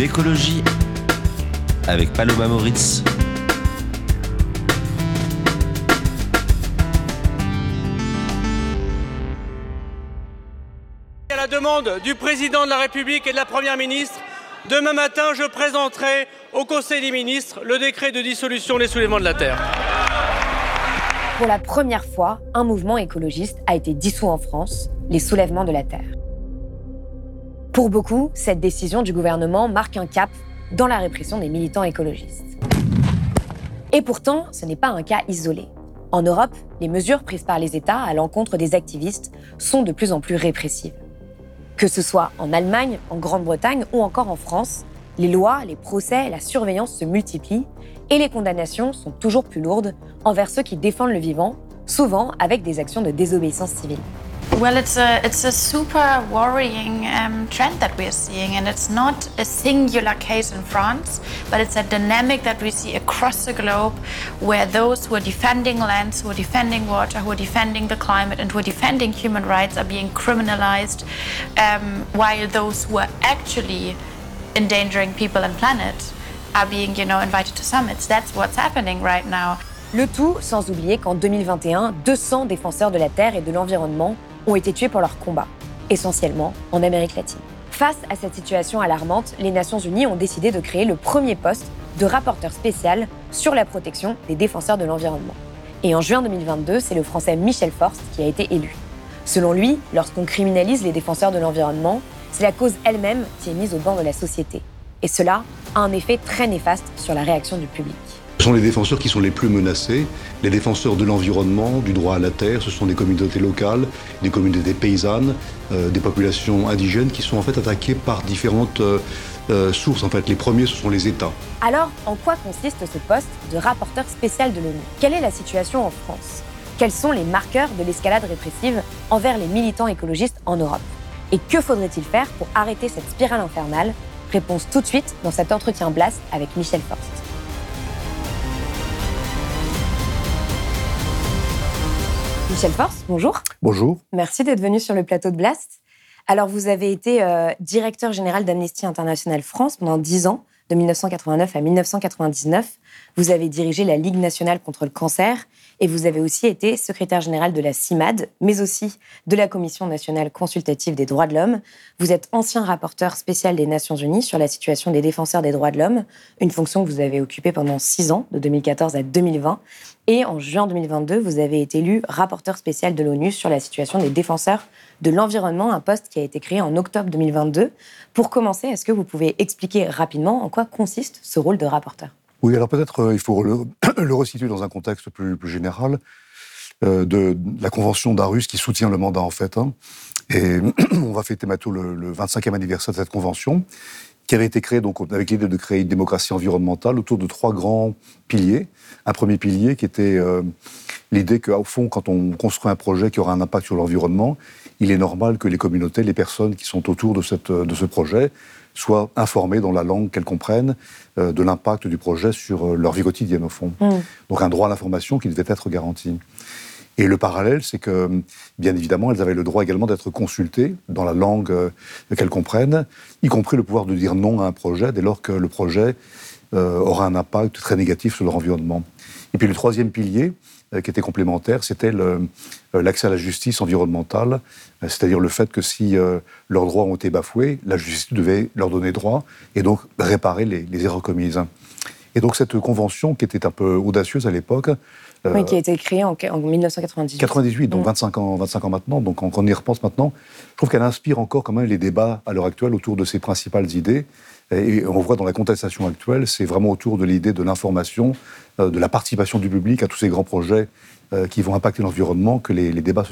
L'écologie avec Paloma Moritz. À la demande du président de la République et de la Première ministre, demain matin, je présenterai au Conseil des ministres le décret de dissolution des soulèvements de la Terre. Pour la première fois, un mouvement écologiste a été dissous en France, les soulèvements de la Terre. Pour beaucoup, cette décision du gouvernement marque un cap dans la répression des militants écologistes. Et pourtant, ce n'est pas un cas isolé. En Europe, les mesures prises par les États à l'encontre des activistes sont de plus en plus répressives. Que ce soit en Allemagne, en Grande-Bretagne ou encore en France, les lois, les procès, la surveillance se multiplient et les condamnations sont toujours plus lourdes envers ceux qui défendent le vivant, souvent avec des actions de désobéissance civile. Well, it's a it's a super worrying um, trend that we're seeing, and it's not a singular case in France, but it's a dynamic that we see across the globe, where those who are defending lands, who are defending water, who are defending the climate, and who are defending human rights are being criminalized, um, while those who are actually endangering people and planet are being, you know, invited to summits. That's what's happening right now. Le tout sans oublier qu'en 2021, 200 défenseurs de la Terre et de l'environnement ont été tués pour leur combat, essentiellement en Amérique latine. Face à cette situation alarmante, les Nations Unies ont décidé de créer le premier poste de rapporteur spécial sur la protection des défenseurs de l'environnement. Et en juin 2022, c'est le Français Michel Forst qui a été élu. Selon lui, lorsqu'on criminalise les défenseurs de l'environnement, c'est la cause elle-même qui est mise au banc de la société. Et cela a un effet très néfaste sur la réaction du public. Ce sont les défenseurs qui sont les plus menacés, les défenseurs de l'environnement, du droit à la terre, ce sont des communautés locales, des communautés paysannes, euh, des populations indigènes qui sont en fait attaquées par différentes euh, euh, sources. En fait, les premiers, ce sont les États. Alors, en quoi consiste ce poste de rapporteur spécial de l'ONU? Quelle est la situation en France? Quels sont les marqueurs de l'escalade répressive envers les militants écologistes en Europe? Et que faudrait-il faire pour arrêter cette spirale infernale? Réponse tout de suite dans cet entretien Blast avec Michel Forst. Michel Forst, bonjour. Bonjour. Merci d'être venu sur le plateau de Blast. Alors, vous avez été euh, directeur général d'Amnesty International France pendant 10 ans, de 1989 à 1999. Vous avez dirigé la Ligue nationale contre le cancer et vous avez aussi été secrétaire général de la CIMAD, mais aussi de la Commission nationale consultative des droits de l'homme. Vous êtes ancien rapporteur spécial des Nations Unies sur la situation des défenseurs des droits de l'homme, une fonction que vous avez occupée pendant six ans, de 2014 à 2020. Et en juin 2022, vous avez été élu rapporteur spécial de l'ONU sur la situation des défenseurs de l'environnement, un poste qui a été créé en octobre 2022. Pour commencer, est-ce que vous pouvez expliquer rapidement en quoi consiste ce rôle de rapporteur? Oui, alors peut-être euh, il faut le, le, resituer dans un contexte plus, général euh, de, la Convention d'Arus qui soutient le mandat en fait. Hein. Et on va fêter bientôt le, le 25e anniversaire de cette convention qui avait été créée donc avec l'idée de créer une démocratie environnementale autour de trois grands piliers. Un premier pilier qui était euh, l'idée qu'au fond, quand on construit un projet qui aura un impact sur l'environnement, il est normal que les communautés, les personnes qui sont autour de, de ce projet soient informées dans la langue qu'elles comprennent euh, de l'impact du projet sur euh, leur vie quotidienne, au fond. Mmh. Donc un droit à l'information qui devait être garanti. Et le parallèle, c'est que, bien évidemment, elles avaient le droit également d'être consultées dans la langue euh, qu'elles comprennent, y compris le pouvoir de dire non à un projet dès lors que le projet euh, aura un impact très négatif sur leur environnement. Et puis le troisième pilier, qui était complémentaire, c'était l'accès à la justice environnementale, c'est-à-dire le fait que si euh, leurs droits ont été bafoués, la justice devait leur donner droit et donc réparer les, les erreurs commises. Et donc cette convention, qui était un peu audacieuse à l'époque, euh, oui, qui a été créée en, en 1998. 98, donc mmh. 25, ans, 25 ans maintenant. Donc quand on y repense maintenant, je trouve qu'elle inspire encore quand même les débats à l'heure actuelle autour de ses principales idées. Et on voit dans la contestation actuelle, c'est vraiment autour de l'idée de l'information de la participation du public à tous ces grands projets qui vont impacter l'environnement que les, débats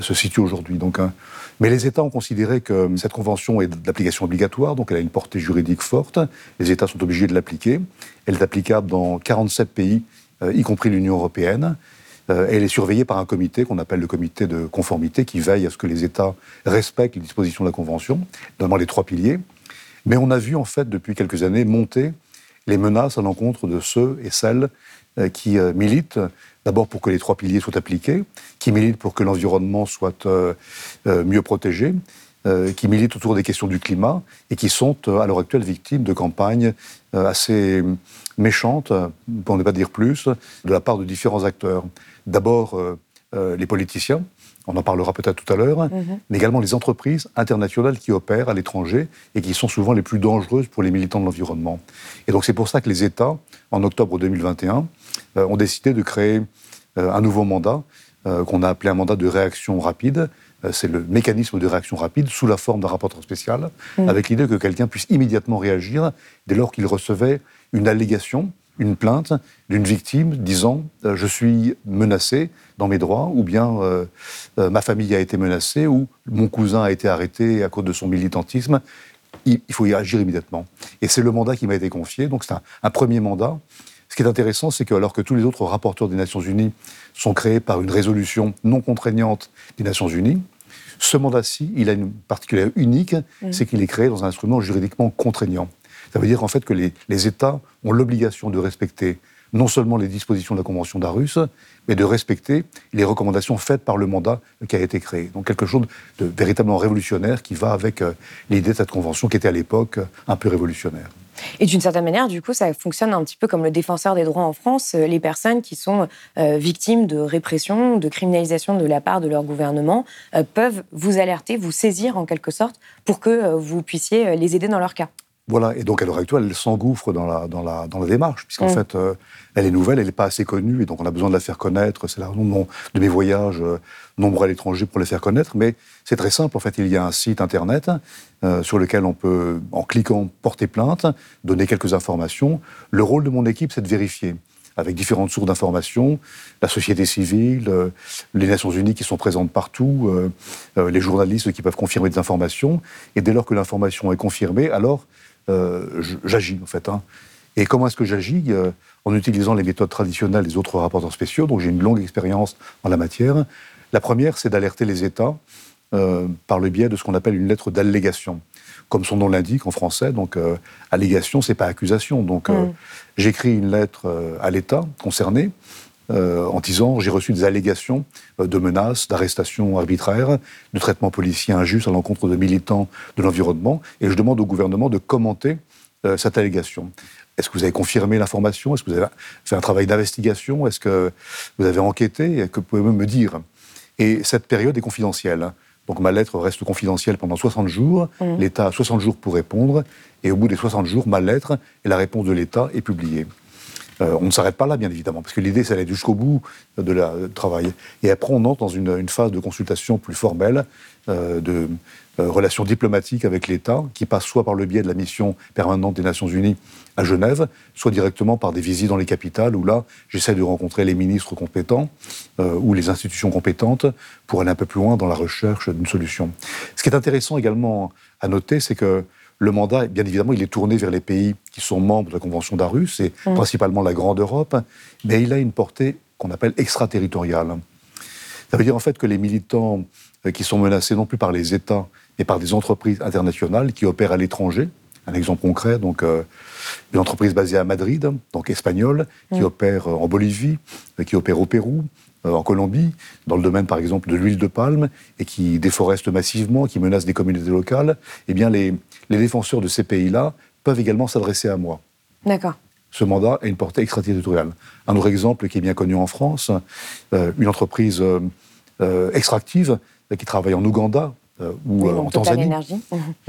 se, situent aujourd'hui. Donc, hein. mais les États ont considéré que cette convention est d'application obligatoire, donc elle a une portée juridique forte. Les États sont obligés de l'appliquer. Elle est applicable dans 47 pays, y compris l'Union européenne. Euh, elle est surveillée par un comité qu'on appelle le comité de conformité qui veille à ce que les États respectent les dispositions de la Convention, notamment les trois piliers. Mais on a vu en fait depuis quelques années monter les menaces à l'encontre de ceux et celles euh, qui euh, militent d'abord pour que les trois piliers soient appliqués, qui militent pour que l'environnement soit mieux protégé, qui militent autour des questions du climat et qui sont à l'heure actuelle victimes de campagnes assez méchantes, pour ne pas dire plus, de la part de différents acteurs. D'abord, euh, euh, les politiciens, on en parlera peut-être tout à l'heure, mhm. mais également les entreprises internationales qui opèrent à l'étranger et qui sont souvent les plus dangereuses pour les militants de l'environnement. Et donc c'est pour ça que les États, en octobre 2021, euh, ont décidé de créer un nouveau mandat qu'on a appelé un mandat de réaction rapide. c'est le mécanisme de réaction rapide sous la forme d'un rapporteur spécial, mhm. avec l'idée que quelqu'un puisse immédiatement réagir dès lors qu'il recevait une allégation une plainte d'une victime disant euh, je suis menacé dans mes droits ou bien euh, euh, ma famille a été menacée ou mon cousin a été arrêté à cause de son militantisme. Il, faut y agir immédiatement. Et c'est le mandat qui m'a été confié. Donc c'est un, premier mandat. Ce qui est intéressant, c'est que alors que tous les autres rapporteurs des Nations Unies sont créés par une résolution non contraignante des Nations Unies, ce mandat-ci, il a une particularité unique, mmh. c'est qu'il est créé dans un instrument juridiquement contraignant. Ça veut dire en fait que les, États ont l'obligation de respecter non seulement les dispositions de la Convention d'Arus, mais de respecter les recommandations faites par le mandat qui a été créé. Donc quelque chose de véritablement révolutionnaire qui va avec euh, l'idée de cette convention qui était à l'époque euh, un peu révolutionnaire. Et d'une certaine manière, du coup, ça fonctionne un petit peu comme le défenseur des droits en France. Euh, les personnes qui sont victimes de répression, de criminalisation de la part de leur gouvernement peuvent vous alerter, vous saisir en quelque sorte pour que vous puissiez les aider dans leur cas. Voilà, et donc à l'heure actuelle, elle s'engouffre dans la, dans, la, dans la démarche, puisqu'en fait, euh, elle est nouvelle, elle n'est pas assez connue, et donc on a besoin de la faire connaître. C'est la raison de, mes voyages euh, nombreux à l'étranger pour les faire connaître, mais c'est très simple, en fait, il y a un site internet euh, sur lequel on peut, en cliquant, porter plainte, donner quelques informations. Le rôle de mon équipe, c'est de vérifier avec différentes sources d'informations, la société civile, les Nations Unies qui sont présentes partout, les journalistes qui peuvent confirmer des informations. Et dès lors que l'information est confirmée, alors euh, j'agis en fait. Hein. Et comment est-ce que j'agis? Euh, En utilisant les méthodes traditionnelles des autres rapporteurs spéciaux, donc j'ai une longue expérience en la matière. La première, c'est d'alerter les États euh, par le biais de ce qu'on appelle une lettre d'allégation. Comme son nom l'indique en français, donc allégation, c'est pas accusation. Donc mm. j'écris une lettre à l'État concerné en disant j'ai reçu des allégations de menaces, d'arrestations arbitraires, de traitements policiers injustes à l'encontre de militants de l'environnement, et je demande au gouvernement de commenter euh, cette allégation. Est-ce que vous avez confirmé l'information? Est-ce que vous avez fait un travail d'investigation? Est-ce que vous avez enquêté? Que pouvez-vous me dire? Et cette période est confidentielle. Donc ma lettre reste confidentielle pendant 60 jours. Mmh. L'État a 60 jours pour répondre. Et au bout des 60 jours, ma lettre et la réponse de l'État est publiée. Euh, on ne s'arrête pas là, bien évidemment, parce que l'idée, c'est d'aller jusqu'au bout de la travail. Et après, on entre dans une, phase de consultation plus formelle, euh, de euh, relations diplomatiques avec l'État, qui passe soit par le biais de la mission permanente des Nations Unies à Genève, soit directement par des visites dans les capitales, où là, j'essaie de rencontrer les ministres compétents ou les institutions compétentes pour aller un peu plus loin dans la recherche d'une solution. Ce qui est intéressant également à noter, c'est que le mandat, bien évidemment, il est tourné vers les pays qui sont membres de la Convention d'Arus, et mm. principalement la Grande Europe, mais il a une portée qu'on appelle extraterritoriale. Ça veut dire en fait que les militants euh, qui sont menacés non plus par les États, mais par des entreprises internationales qui opèrent à l'étranger, un exemple concret, donc euh, une entreprise basée à Madrid, donc espagnole, qui mm. opère en Bolivie, euh, qui opère au Pérou, euh, en Colombie, dans le domaine par exemple de l'huile de palme, et qui déforeste massivement, qui menace des communautés locales, eh bien les, défenseurs de ces pays-là peuvent également s'adresser à moi. D'accord. Ce mandat a une portée extraterritoriale. Un autre exemple qui est bien connu en France, euh, une entreprise euh, extractive qui travaille en Ouganda, ou en Tanzanie,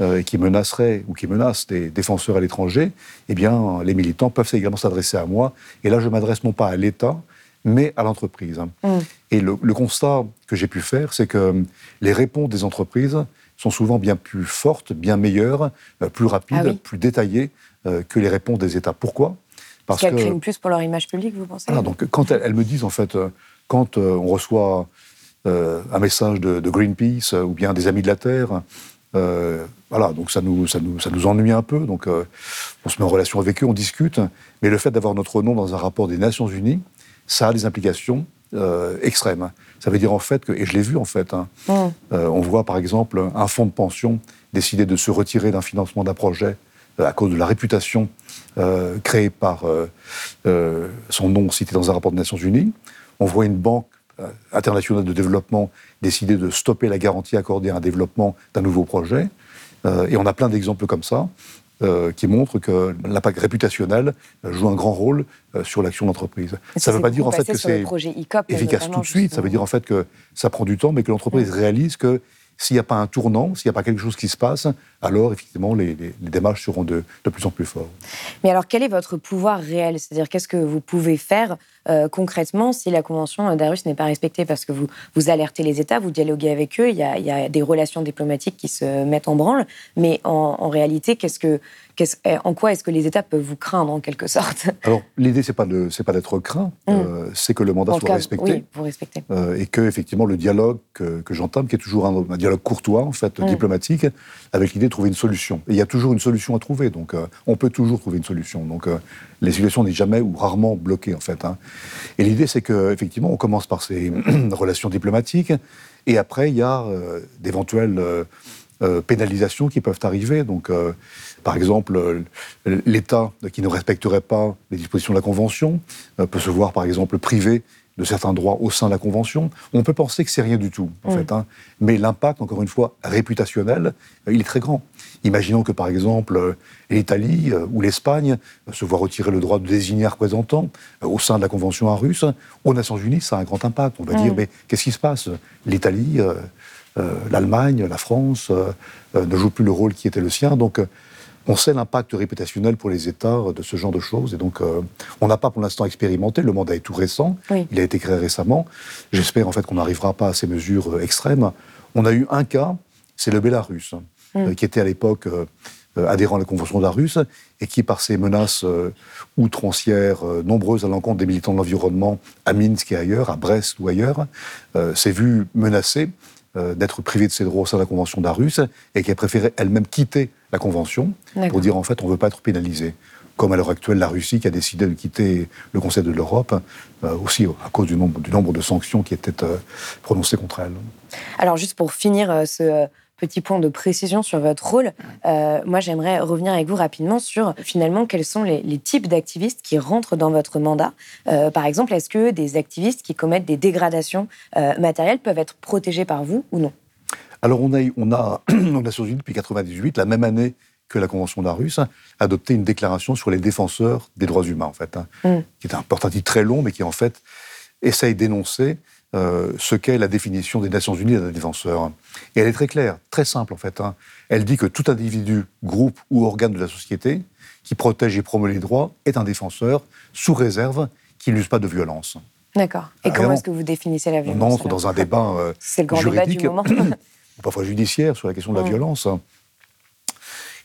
et qui menacerait ou qui menace des défenseurs à l'étranger, eh bien, les militants peuvent également s'adresser à moi. Et là, je m'adresse non pas à l'État, mais à l'entreprise. Mm. Et le, constat que j'ai pu faire, c'est que les réponses des entreprises sont souvent bien plus fortes, bien meilleures, euh, plus rapides, ah plus détaillées euh, que les réponses des États. Pourquoi? Parce qu'elles craignent plus pour leur image publique, vous pensez? Ah, donc quand elles, me disent, en fait, quand on reçoit un message de, Greenpeace ou bien des Amis de la Terre, voilà, donc ça nous, ça nous, ça nous ennuie un peu. Donc on se met en relation avec eux, on discute. Mais le fait d'avoir notre nom dans un rapport des Nations Unies, ça a des implications extrêmes. Ça veut dire en fait que, et je l'ai vu en fait, hein, mm. on voit par exemple un fonds de pension décider de se retirer d'un financement d'un projet euh, à cause de la réputation euh, créée par euh, son nom cité dans un rapport des Nations Unies. On voit une banque internationale de développement décider de stopper la garantie accordée à un développement d'un nouveau projet. et on a plein d'exemples comme ça. Qui montrent que l'impact réputationnel joue un grand rôle sur l'action d'entreprise. Ça ne veut pas dire en fait que c'est efficace tout de suite. Ça veut dire en fait que ça prend du temps, mais que l'entreprise réalise que s'il n'y a pas un tournant, s'il n'y a pas quelque chose qui se passe, alors effectivement, les, démarches seront de, plus en plus fortes. Mais alors, quel est votre pouvoir réel? C'est-à-dire, qu'est-ce que vous pouvez faire euh, concrètement si la Convention d'Arus n'est pas respectée Parce que vous, vous alertez les États, vous dialoguez avec eux, il y a, des relations diplomatiques qui se mettent en branle, mais en, en réalité, qu'est-ce que, eh, en quoi est-ce que les États peuvent vous craindre en quelque sorte? Alors l'idée c'est pas de c'est pas d'être craint, mm. euh, c'est que le mandat soit respecté, oui, vous respectez. Euh, et que effectivement le dialogue que, j'entame, qui est toujours un, dialogue courtois en fait, mm. diplomatique, avec l'idée de trouver une solution. Et il y a toujours une solution à trouver, donc euh, on peut toujours trouver une solution. Donc les situations n'est jamais ou rarement bloquées en fait. Hein. Et l'idée c'est que effectivement on commence par ces relations diplomatiques, et après il y a d'éventuelles pénalisations qui peuvent arriver. Donc par exemple, euh, l'État qui ne respecterait pas les dispositions de la Convention euh, peut se voir, par exemple, privé de certains droits au sein de la Convention. On peut penser que c'est rien du tout, en fait. Hein. Mais l'impact, encore une fois, réputationnel, euh, il est très grand. Imaginons que, par exemple, l'Italie ou l'Espagne se voient retirer le droit de désigner un représentant au sein de la Convention russe. Aux Nations Unies, ça a un grand impact. On va dire, mais qu'est-ce qui se passe? L'Italie, l'Allemagne, la France ne jouent plus le rôle qui était le sien. Donc, on sait l'impact réputationnel pour les États de ce genre de choses. Et donc, euh, on n'a pas pour l'instant expérimenté. Le mandat est tout récent. Il a été créé récemment. J'espère en fait qu'on n'arrivera pas à ces mesures euh, extrêmes. On a eu un cas, c'est le Bélarus, mm. euh, qui était à l'époque adhérent à la Convention d'Arus et qui, par ses menaces outrancières nombreuses à l'encontre des militants de l'environnement à Minsk et ailleurs, à Brest ou ailleurs, s'est vu menacé d'être privé de ses droits au sein de la Convention d'Arus et qui a préféré elle-même quitter la Convention pour dire en fait on ne veut pas être pénalisé. Comme à l'heure actuelle, la Russie qui a décidé de quitter le Conseil de l'Europe, euh, aussi à cause du nombre, du nombre, de sanctions qui étaient euh, prononcées contre elle. Alors juste pour finir euh, ce petit point de précision sur votre rôle, moi j'aimerais revenir avec vous rapidement sur finalement quels sont les, les types d'activistes qui rentrent dans votre mandat. par exemple, est-ce que des activistes qui commettent des dégradations matérielles peuvent être protégés par vous ou non? Alors on a, on a aux Nations Unies depuis 1998, la même année que la Convention d'Arus, adopté une déclaration sur les défenseurs des droits humains, en fait, hein, mm. qui est un porte très long, mais qui en fait essaye d'énoncer euh, ce qu'est la définition des Nations Unies d'un défenseur. Et elle est très claire, très simple en fait. Hein. Elle dit que tout individu, groupe ou organe de la société qui protège et promeut les droits est un défenseur, sous réserve qu'il n'use pas de violence. D'accord. Et comment est-ce que vous définissez la violence On entre dans un débat euh, C'est le grand débat du moment. parfois judiciaire, sur la question de la violence.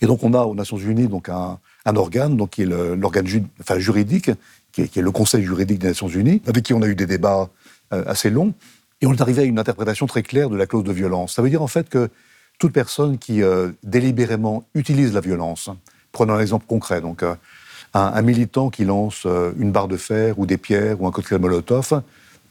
Et donc on a aux Nations Unies donc un, organe donc, qui est l'organe enfin, juridique, qui est, le Conseil juridique des Nations Unies, avec qui on a eu des débats assez longs, et on est arrivé à une interprétation très claire de la clause de violence. Ça veut dire en fait que toute personne qui euh, délibérément utilise la violence, prenons un exemple concret, donc euh, un, militant qui lance une barre de fer ou des pierres ou un cocktail Molotov,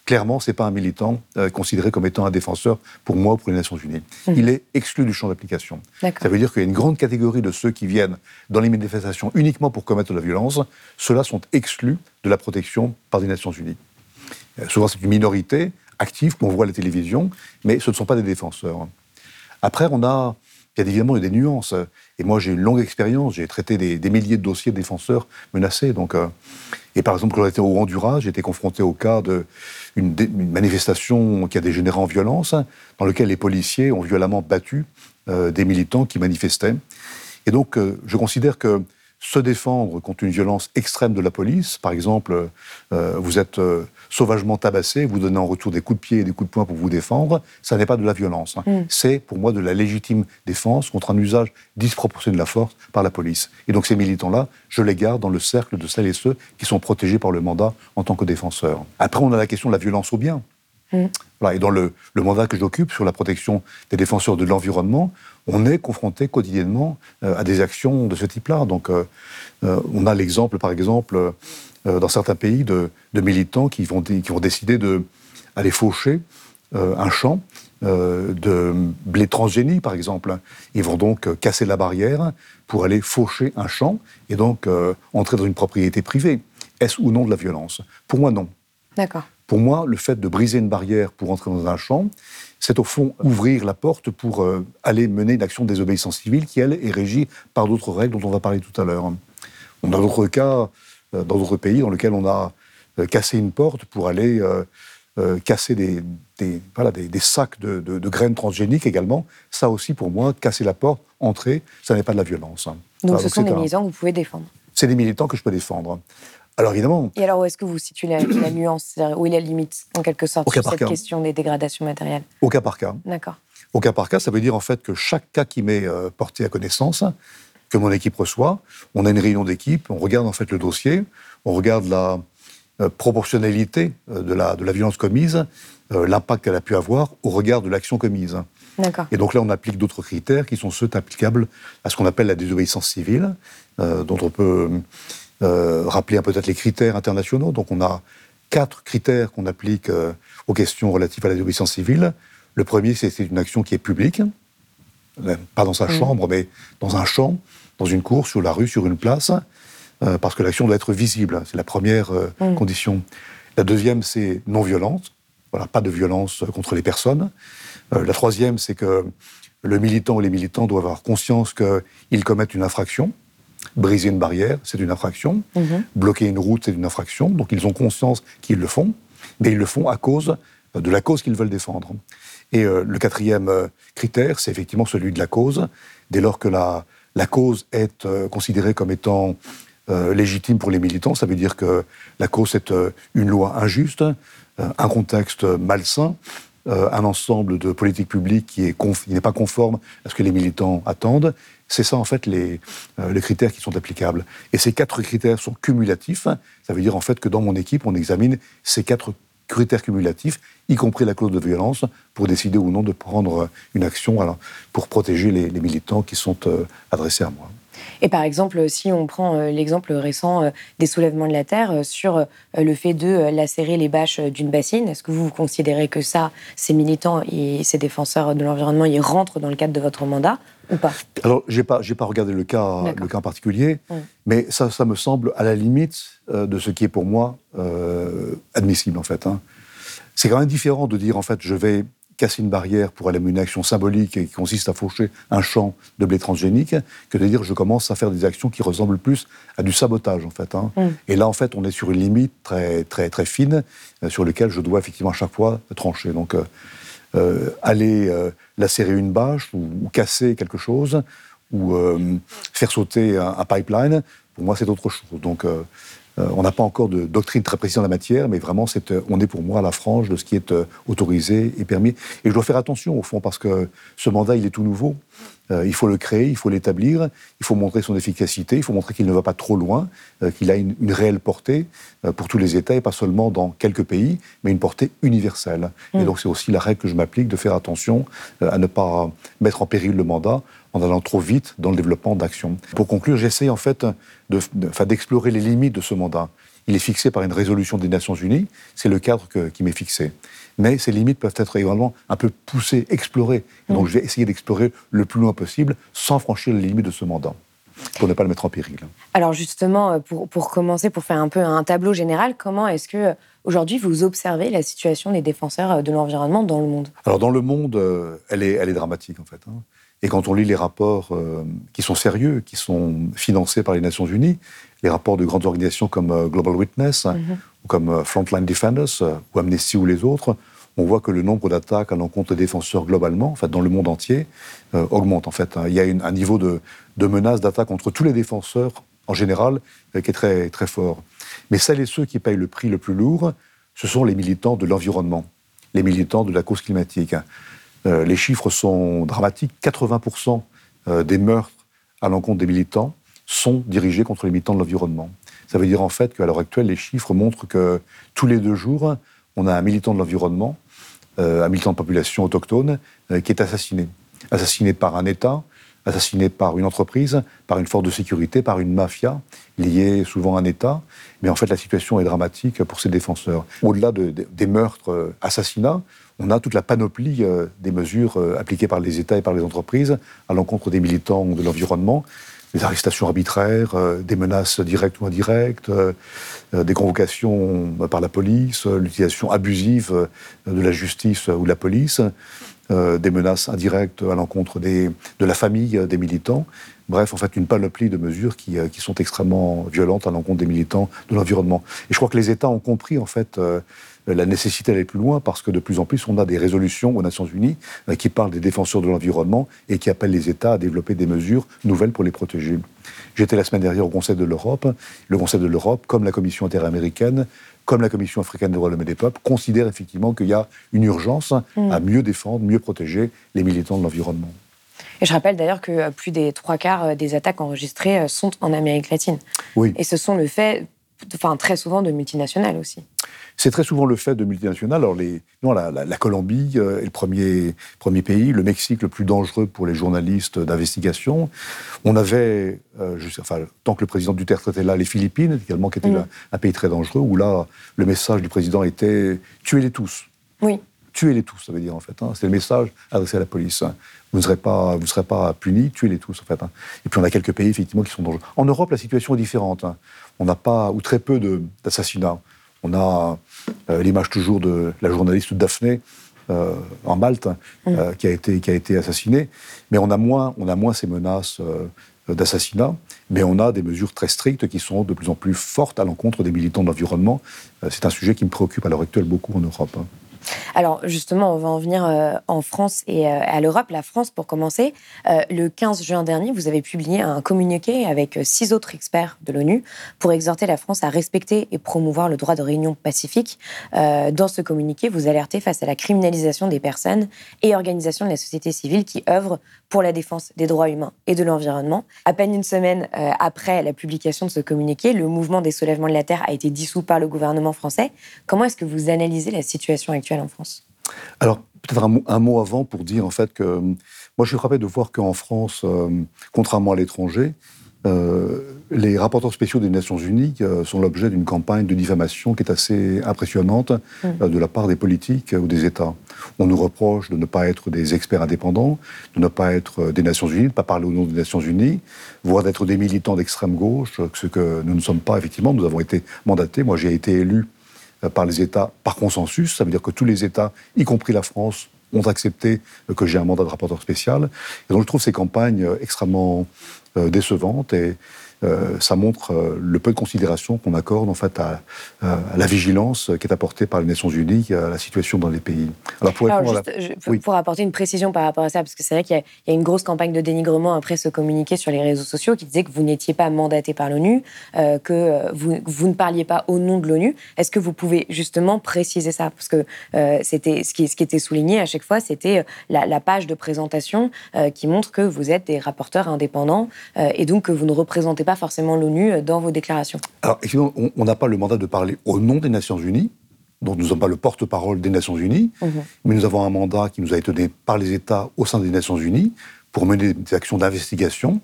clairement, ce n'est pas un militant euh, considéré comme étant un défenseur pour moi ou pour les Nations Unies. Mmh. Il est exclu du champ d'application. Ça veut dire qu'il y a une grande catégorie de ceux qui viennent dans les manifestations uniquement pour commettre de la violence. Ceux-là sont exclus de la protection par les Nations Unies. Euh, souvent, c'est une minorité active qu'on voit à la télévision, mais ce ne sont pas des défenseurs. Après, on a Bien évidemment, des nuances. Et moi, j'ai une longue expérience. J'ai traité des, milliers de dossiers de défenseurs menacés. Donc, euh, et par exemple, quand j'étais au Honduras, j'ai été confronté au cas d'une manifestation qui a dégénéré en violence, dans lequel les policiers ont violemment battu euh, des militants qui manifestaient. Et donc, je considère que se défendre contre une violence extrême de la police. Par exemple, euh, vous êtes euh, sauvagement tabassé, vous donnez en retour des coups de pied et des coups de poing pour vous défendre. Ça n'est pas de la violence. hein. Mm. C'est pour moi de la légitime défense contre un usage disproportionné de la force par la police. Et donc ces militants-là, je les garde dans le cercle de celles et ceux qui sont protégés par le mandat en tant que défenseurs. Après, on a la question de la violence au bien. Mm. Voilà, et dans le, le mandat que j'occupe sur la protection des défenseurs de l'environnement, on est confronté quotidiennement euh, à des actions de ce type-là. Donc, euh, euh, on a l'exemple, par exemple, euh, dans certains pays, de, de militants qui vont, qui vont décider d'aller faucher euh, un champ de blé transgénique, par exemple. Ils vont donc casser la barrière pour aller faucher un champ et donc entrer dans une propriété privée. Est-ce ou non de la violence? Pour moi, non. D'accord. Pour moi, le fait de briser une barrière pour entrer dans un champ, c'est au fond ouvrir la porte pour euh, aller mener une action de désobéissance civile qui, elle, est régie par d'autres règles dont on va parler tout à l'heure. On a d'autres cas euh, dans d'autres pays dans lesquels on a euh, cassé une porte pour aller casser des, des- voilà, des, des sacs de, de- de graines transgéniques également. Ça aussi, pour moi, casser la porte, entrer, ça n'est pas de la violence. Donc, ce sont des un- militants que vous pouvez défendre. C'est des militants que je peux défendre. Alors évidemment, Et alors, où est-ce que vous situez la, la nuance Où est la limite, en quelque sorte, sur cette cas. question des dégradations matérielles? Au cas par cas. D'accord. Au cas par cas, ça veut dire en fait que chaque cas qui m'est euh, porté à connaissance, que mon équipe reçoit, on a une réunion d'équipe, on regarde en fait le dossier, on regarde la euh, proportionnalité euh, de, la, de la violence commise, l'impact qu'elle a pu avoir au regard de l'action commise. D'accord. Et donc là, on applique d'autres critères qui sont ceux applicables à ce qu'on appelle la désobéissance civile, euh, dont on peut euh, rappeler peut-être les critères internationaux. Donc on a quatre critères qu'on applique euh, aux questions relatives à la désobéissance civile. Le premier, c'est une action qui est publique, euh, pas dans sa chambre, mais dans un champ, dans une cour, sur la rue, sur une place, euh, parce que l'action doit être visible. C'est la première Mm. condition. La deuxième, c'est non violente. Voilà, pas de violence contre les personnes. La troisième, c'est que le militant ou les militants doivent avoir conscience qu'ils commettent une infraction. Briser une barrière, c'est une infraction. Mhm. Bloquer une route, c'est une infraction. Donc ils ont conscience qu'ils le font, mais ils le font à cause de la cause qu'ils veulent défendre. Et euh, le quatrième euh, critère, c'est effectivement celui de la cause. Dès lors que la, la cause est euh, considérée comme étant euh, légitime pour les militants, ça veut dire que la cause est euh, une loi injuste, euh, un contexte malsain, euh, un ensemble de politiques publiques qui est conf- qui n'est pas conforme à ce que les militants attendent. C'est ça, en fait, les, euh, les critères qui sont applicables. Et ces quatre critères sont cumulatifs. Ça veut dire, en fait, que dans mon équipe, on examine ces quatre critères cumulatifs, y compris la clause de violence, pour décider ou non de prendre une action pour protéger les, militants qui sont euh, adressés à moi. Et par exemple, si on prend euh, l'exemple récent euh, des soulèvements de la Terre euh, sur euh, le fait de euh, lacérer les bâches euh, d'une bassine, est-ce que vous considérez que ça, ces militants et ces défenseurs de l'environnement, ils rentrent dans le cadre de votre mandat? Ou pas? Alors, j'ai pas, j'ai pas regardé le cas, le cas en particulier, mais ça, ça me semble à la limite euh, de ce qui est pour moi euh, admissible en fait. hein. C'est quand même différent de dire en fait je vais casser une barrière pour aller mener une action symbolique qui consiste à faucher un champ de blé transgénique que de dire je commence à faire des actions qui ressemblent plus à du sabotage en fait. hein. Mm. Et là en fait on est sur une limite très très très fine euh, sur laquelle je dois effectivement à chaque fois trancher. Donc euh, euh, aller euh, lacérer une bâche ou, casser quelque chose ou euh, faire sauter un, pipeline, pour moi c'est autre chose. Donc on n'a pas encore de doctrine très précise en la matière, mais vraiment on est pour moi à la frange de ce qui est autorisé et permis. Et je dois faire attention au fond parce que ce mandat il est tout nouveau. Euh, il faut le créer, il faut l'établir, il faut montrer son efficacité, il faut montrer qu'il ne va pas trop loin, euh, qu'il a une, une réelle portée euh, pour tous les États et pas seulement dans quelques pays, mais une portée universelle. Et Mm. donc c'est aussi la règle que je m'applique de faire attention à ne pas mettre en péril le mandat en allant trop vite dans le développement d'actions. Pour conclure, j'essaie en fait de- de- enfin, d'explorer les limites de ce mandat. Il est fixé par une résolution des Nations Unies, c'est le cadre que- qui m'est fixé. Mais ces limites peuvent être également un peu poussées, explorées. Et donc je vais essayer d'explorer le plus loin possible sans franchir les limites de ce mandat, pour ne pas le mettre en péril. Alors justement, euh, pour, pour commencer, pour faire un peu un tableau général, comment est-ce que euh, aujourd'hui vous observez la situation des défenseurs euh, de l'environnement dans le monde? Alors dans le monde, elle, est, elle est dramatique en fait. hein. Et quand on lit les rapports euh, qui sont sérieux, qui sont financés par les Nations Unies, les rapports de grandes organisations comme euh, Global Witness, ou comme euh, Frontline Defenders, ou Amnesty ou les autres, on voit que le nombre d'attaques à l'encontre des défenseurs globalement, en fait, dans le monde entier, euh, augmente. En fait. Il y a une- un niveau de, de menace, d'attaque contre tous les défenseurs en général, qui est très, très fort. Mais celles et ceux qui payent le prix le plus lourd, ce sont les militants de l'environnement, les militants de la cause climatique. Les chiffres sont dramatiques. 80% des meurtres à l'encontre des militants sont dirigés contre les militants de l'environnement. Ça veut dire en fait qu'à l'heure actuelle, les chiffres montrent que tous les deux jours, on a un militant de l'environnement, un militant de population autochtone, qui est assassiné. Assassiné par un État, assassiné par une entreprise, par une force de sécurité, par une mafia liée souvent à un État. Mais en fait, la situation est dramatique pour ses défenseurs. Au-delà des meurtres, euh, assassinats, on a toute la panoplie euh, des mesures euh, appliquées par les États et par les entreprises à l'encontre des militants de l'environnement. Des arrestations arbitraires, des menaces directes ou indirectes, des convocations par la police, l'utilisation abusive de la justice ou de la police. Euh, des menaces indirectes à l'encontre de la famille des militants. Bref, en fait, une panoplie de mesures qui, euh, sont extrêmement violentes à l'encontre des militants de l'environnement. Et je crois que les États ont compris, en fait, euh, la nécessité d'aller plus loin parce que de plus en plus, on a des résolutions aux Nations Unies qui parlent des défenseurs de l'environnement et qui appellent les États à développer des mesures nouvelles pour les protéger. J'étais la semaine dernière au Conseil de l'Europe. Le Conseil de l'Europe, comme la Commission interaméricaine, comme la Commission africaine des droits de l'homme et des peuples, considère effectivement qu'il y a une urgence mm. à mieux défendre, mieux protéger les militants de l'environnement. Et je rappelle d'ailleurs que plus des trois quarts euh, des attaques enregistrées euh, sont en Amérique latine. Oui. Et ce sont le fait, enfin très souvent, de multinationales aussi. C'est très souvent le fait de multinationales. Alors, les, non, la, Colombie euh, est le premier, premier pays, le Mexique le plus dangereux pour les journalistes d'investigation. On avait, euh, je sais, enfin, tant que le président Duterte était là, les Philippines également, qui était mm. un, pays très dangereux, où là, le message du président était tuez-les tous. Oui. Tuez-les tous, ça veut dire en fait. Hein. C'est le message adressé à la police. Vous ne serez pas, vous serez pas punis, tuez-les tous en fait. Hein. Et puis on a quelques pays effectivement qui sont dangereux. En Europe, la situation est différente. Hein. On n'a pas ou très peu d'assassinats. On a euh, l'image toujours de la journaliste Daphné euh, en Malte, euh, mm. qui, a été, qui a été assassinée. Mais on a moins, on a moins ces menaces d'assassinat, mais on a des mesures très strictes qui sont de plus en plus fortes à l'encontre des militants de l'environnement. C'est un sujet qui me préoccupe à l'heure actuelle beaucoup en Europe. Alors justement, on va en venir euh, en France et euh, à l'Europe. La France, pour commencer, euh, le 15 juin dernier, vous avez publié un communiqué avec six autres experts de l'ONU pour exhorter la France à respecter et promouvoir le droit de réunion pacifique. dans ce communiqué, vous alertez face à la criminalisation des personnes et organisations de la société civile qui œuvrent pour la défense des droits humains et de l'environnement. À peine une semaine après la publication de ce communiqué, le mouvement des soulèvements de la Terre a été dissous par le gouvernement français. Comment est-ce que vous analysez la situation actuelle en France? Alors, peut-être un, mot avant pour dire en fait que moi je suis frappé de voir qu'en France, euh, contrairement à l'étranger, euh, les rapporteurs spéciaux des Nations Unies euh, sont l'objet d'une campagne de diffamation qui est assez impressionnante mmh. de la part des politiques ou des États. On nous reproche de ne pas être des experts indépendants, de ne pas être des Nations Unies, de ne pas parler au nom des Nations Unies, voire d'être des militants d'extrême gauche, ce que nous ne sommes pas effectivement. Nous avons été mandatés. Moi, j'ai été élu euh, par les États par consensus. Ça veut dire que tous les États, y compris la France, ont accepté que j'ai un mandat de rapporteur spécial. Et donc je trouve ces campagnes euh, extrêmement euh, décevantes et euh, ça montre euh, le peu de considération qu'on accorde en fait à, la vigilance qui est apportée par les Nations Unies à la situation dans les pays. Alors pour, pour apporter une précision par rapport à ça, parce que c'est vrai qu'il y, a une grosse campagne de dénigrement après ce communiqué sur les réseaux sociaux qui disait que vous n'étiez pas mandaté par l'ONU, euh, que vous, vous, ne parliez pas au nom de l'ONU. Est-ce que vous pouvez justement préciser ça? Parce que c'était ce qui, ce qui était souligné à chaque fois, c'était la, la, page de présentation qui montre que vous êtes des rapporteurs indépendants et donc que vous ne représentez pas forcément l'ONU euh, dans vos déclarations. Alors, on n'a pas le mandat de parler au nom des Nations Unies, donc nous ne sommes pas le porte-parole des Nations Unies, mhm. mais nous avons un mandat qui nous a été donné par les États au sein des Nations Unies pour mener des actions d'investigation,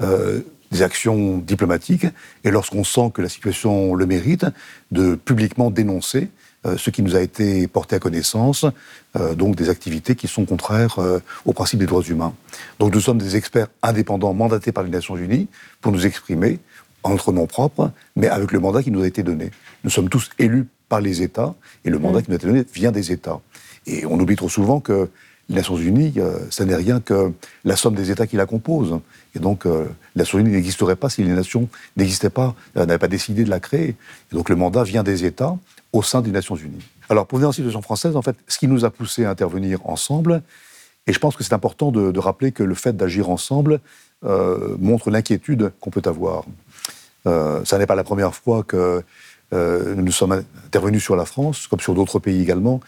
euh, des actions diplomatiques, et lorsqu'on sent que la situation le mérite, de publiquement dénoncer ce qui nous a été porté à connaissance, donc des activités qui sont contraires aux principes des droits humains. Donc nous sommes des experts indépendants mandatés par les Nations Unies pour nous exprimer en notre nom propre, mais avec le mandat qui nous a été donné. Nous sommes tous élus par les États, et le mandat qui nous a été donné vient des États. Et on oublie trop souvent que les Nations Unies, euh, ça n'est rien que la somme des États qui la composent. Et donc, euh, les Nations Unies n'existeraient pas si les nations n'existaient pas, euh, n'avaient pas décidé de la créer. Et donc, le mandat vient des États au sein des Nations Unies. Alors, pour venir en situation française, en fait, ce qui nous a poussé à intervenir ensemble, et je pense que c'est important de, rappeler que le fait d'agir ensemble montre l'inquiétude qu'on peut avoir. ça n'est pas la première fois que nous sommes intervenus sur la France, comme sur d'autres pays également,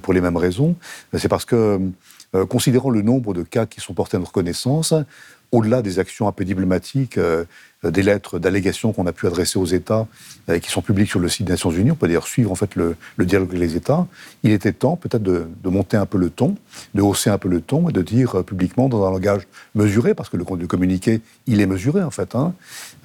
pour les mêmes raisons. C'est parce que, considérant le nombre de cas qui sont portés à notre connaissance, au-delà des actions un peu diplomatiques, euh, des lettres d'allégation qu'on a pu adresser aux États et qui sont publiques sur le site des Nations Unies. On peut d'ailleurs suivre en fait le, dialogue avec les États. Il était temps peut-être de, monter un peu le ton, de hausser un peu le ton et de dire euh, publiquement dans un langage mesuré, parce que le, le communiqué, il est mesuré en fait. Hein.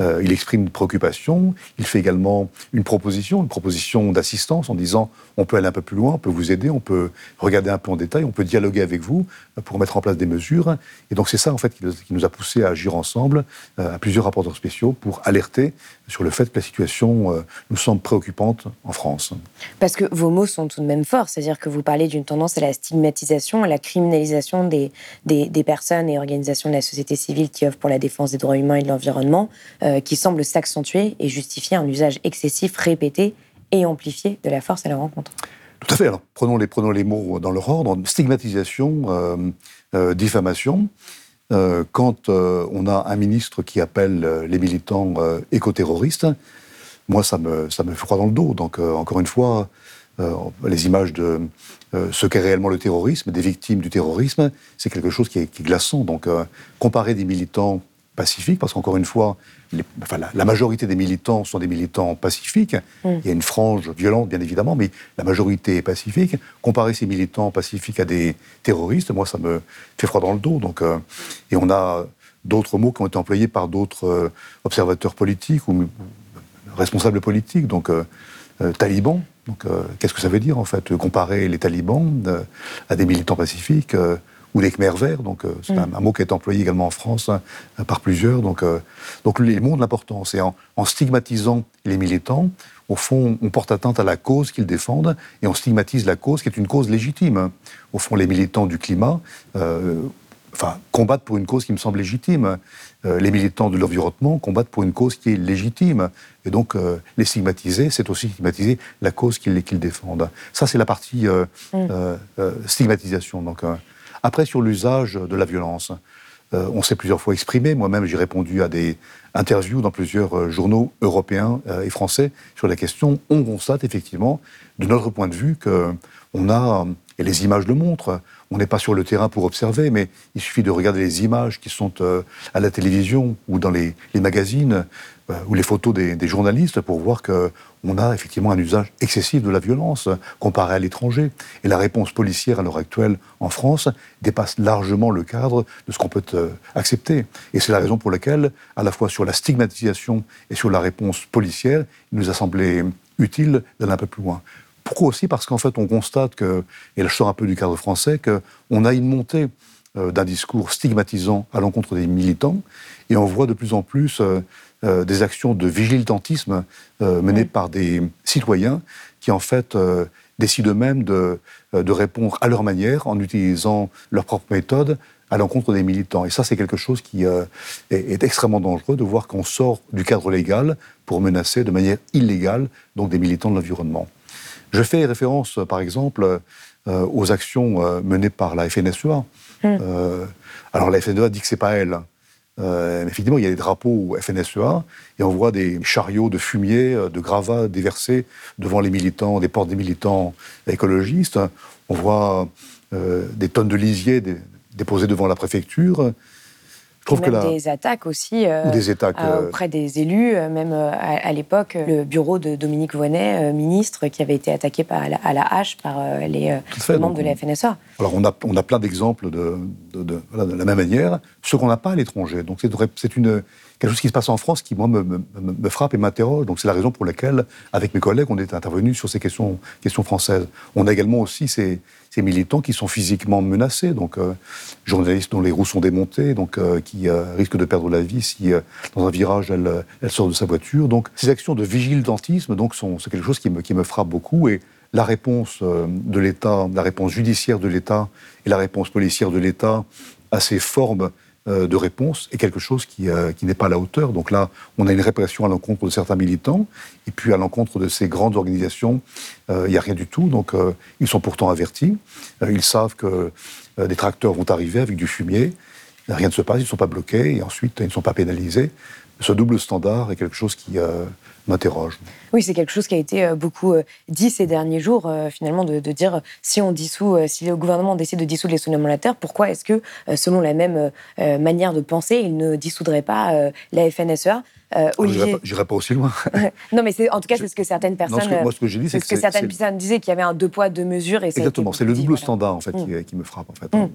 Euh, il exprime une préoccupation, il fait également une proposition, une proposition d'assistance en disant on peut aller un peu plus loin, on peut vous aider, on peut regarder un peu en détail, on peut dialoguer avec vous pour mettre en place des mesures. Et donc c'est ça en fait qui, nous a poussé à agir ensemble à plusieurs rapporteurs spéciaux pour alerter sur le fait que la situation euh, nous semble préoccupante en France. Parce que vos mots sont tout de même forts, c'est-à-dire que vous parlez d'une tendance à la stigmatisation, à la criminalisation des, des, personnes et organisations de la société civile qui œuvrent pour la défense des droits humains et de l'environnement, euh, qui semble s'accentuer et justifier un usage excessif, répété et amplifié de la force à la rencontre. Tout à fait. Alors, prenons les, prenons les mots dans leur ordre. Stigmatisation, euh, diffamation. Euh, quand euh, on a un ministre qui appelle euh, les militants écoterroristes, moi, ça me, ça me froid dans le dos. Donc, encore une fois, les images de ce qu'est réellement le terrorisme, des victimes du terrorisme, c'est quelque chose qui est glaçant. Donc, comparer des militants pacifiques, parce qu'encore une fois, la, majorité des militants sont des militants pacifiques. Mm. Il y a une frange violente, bien évidemment, mais la majorité est pacifique. Comparer ces militants pacifiques à des terroristes, moi, ça me fait froid dans le dos. Donc, euh, et on a d'autres mots qui ont été employés par d'autres euh, observateurs politiques ou responsables politiques. Donc, euh, talibans. Donc, qu'est-ce que ça veut dire, en fait, comparer les talibans à des militants pacifiques ou les Khmer verts. Donc, euh, c'est mm. un, mot qui est employé également en France hein, par plusieurs. Donc, euh, donc les de l'importance. Et en, stigmatisant les militants, au fond, on porte atteinte à la cause qu'ils défendent et on stigmatise la cause qui est une cause légitime. Au fond, les militants du climat. Euh, enfin, combattent pour une cause qui me semble légitime. les militants de l'environnement combattent pour une cause qui est légitime. Et donc, les stigmatiser, c'est aussi stigmatiser la cause qu'ils défendent. Ça, c'est la partie mm. stigmatisation. Donc, après, sur l'usage de la violence, euh, on s'est plusieurs fois exprimé. Moi-même, j'ai répondu à des interviews dans plusieurs euh, journaux européens euh, et français sur la question. On constate effectivement, de notre point de vue, qu'on a, et les images le montrent, on n'est pas sur le terrain pour observer, mais il suffit de regarder les images qui sont à la télévision ou dans les, magazines ou les photos des, des journalistes pour voir que on a effectivement un usage excessif de la violence comparé à l'étranger. Et la réponse policière à l'heure actuelle en France dépasse largement le cadre de ce qu'on peut euh, accepter. Et c'est la raison pour laquelle, à la fois sur la stigmatisation et sur la réponse policière, il nous a semblé utile d'aller un peu plus loin. Pourquoi aussi? Parce qu'en fait, on constate que, et là je sors un peu du cadre français, qu'on a une montée euh, d'un discours stigmatisant à l'encontre des militants, et on voit de plus en plus euh, euh, des actions de vigilantisme euh, menées par des citoyens qui, en fait, euh, décident eux-mêmes de, de, répondre à leur manière en utilisant leur propre méthode à l'encontre des militants. Et ça, c'est quelque chose qui est, extrêmement dangereux de voir qu'on sort du cadre légal pour menacer de manière illégale donc des militants de l'environnement. Je fais référence, par exemple, aux actions menées par la FNSEA. Mmh. alors la FNSEA dit que c'est pas elle. Euh, effectivement, il y a des drapeaux FNSEA et on voit des chariots de fumier, euh, de gravats déversés devant les militants, des portes des militants écologistes. On voit euh, des tonnes de lisier déposées devant la préfecture trouve que des attaques aussi euh, des attaques, euh, auprès des élus, euh, même à, l'époque, le bureau de Dominique Voynet, ministre, qui avait été attaqué par, à la hache par les, membres de la FNSA. Alors on a, on a plein d'exemples de, de, la même manière, ce qu'on n'a pas à l'étranger. Donc c'est une quelque chose qui se passe en France qui, moi, me, me, frappe et m'interroge. Donc c'est la raison pour laquelle, avec mes collègues, on est intervenus sur ces questions, questions françaises. On a également aussi ces, ces militants qui sont physiquement menacés, donc euh, journalistes dont les roues sont démontées, donc euh, qui euh, risquent de perdre la vie si dans un virage elle, sort de sa voiture. Donc ces actions de vigilantisme, donc sont c'est quelque chose qui me, qui me frappe beaucoup et la réponse de l'État, la réponse judiciaire de l'État et la réponse policière de l'État à ces formes de réponse est quelque chose euh, qui, n'est pas à la hauteur. Donc là, on a une répression à l'encontre de certains militants, et puis à l'encontre de ces grandes organisations, euh, il n'y a rien du tout. Donc ils sont pourtant avertis. ils savent que des tracteurs vont arriver avec du fumier. rien ne se passe, ils ne sont pas bloqués, et ensuite, ils ne sont pas pénalisés. Ce double standard est quelque chose qui Oui, c'est quelque chose qui a été beaucoup dit ces derniers jours, finalement, de, dire si on dissout, si le gouvernement décide de dissoudre les soulèvements de la terre, pourquoi est-ce que, selon la même manière de penser, il ne dissoudrait pas la FNSEA euh, Olivier. J'irai pas, aussi loin. non, mais en tout cas, c'est ce que certaines personnes. moi, ce que j'ai dit, c'est que, certaines personnes disaient qu'il y avait un deux poids, deux mesures. Et Exactement, c'est le double standard, en fait, mm. qui, me frappe, en fait. Mm.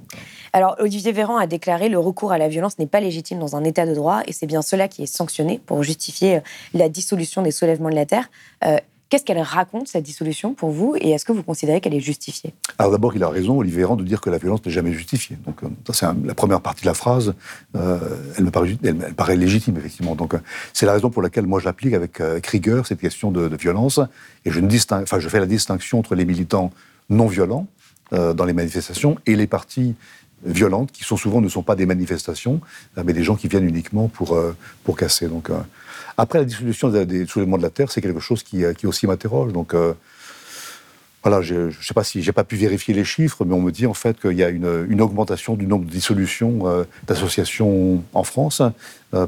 Alors, Olivier Véran a déclaré le recours à la violence n'est pas légitime dans un état de droit, et c'est bien cela qui est sanctionné pour justifier euh, la dissolution des soulèvements de la terre. Euh, Qu'est-ce qu'elle raconte, cette dissolution, pour vous Et est-ce que vous considérez qu'elle est justifiée? Alors d'abord, il a raison, Olivier Véran, de dire que la violence n'est jamais justifiée. Donc euh, c'est la première partie de la phrase. Euh, elle, me paraît, légitime, effectivement. Donc euh, c'est la raison pour laquelle moi j'applique avec, rigueur cette question de, violence. Et je, ne distingue, enfin, je fais la distinction entre les militants non violents dans les manifestations et les partis violentes, qui sont souvent ne sont pas des manifestations, mais des gens qui viennent uniquement pour, pour casser. Après, la dissolution des, soulèvements de la Terre, c'est quelque chose qui, euh, aussi m'interroge. Donc, euh, voilà, je ne sais pas si j'ai pas pu vérifier les chiffres, mais on me dit en fait qu'il y a une, une, augmentation du nombre de dissolutions euh, d'associations en France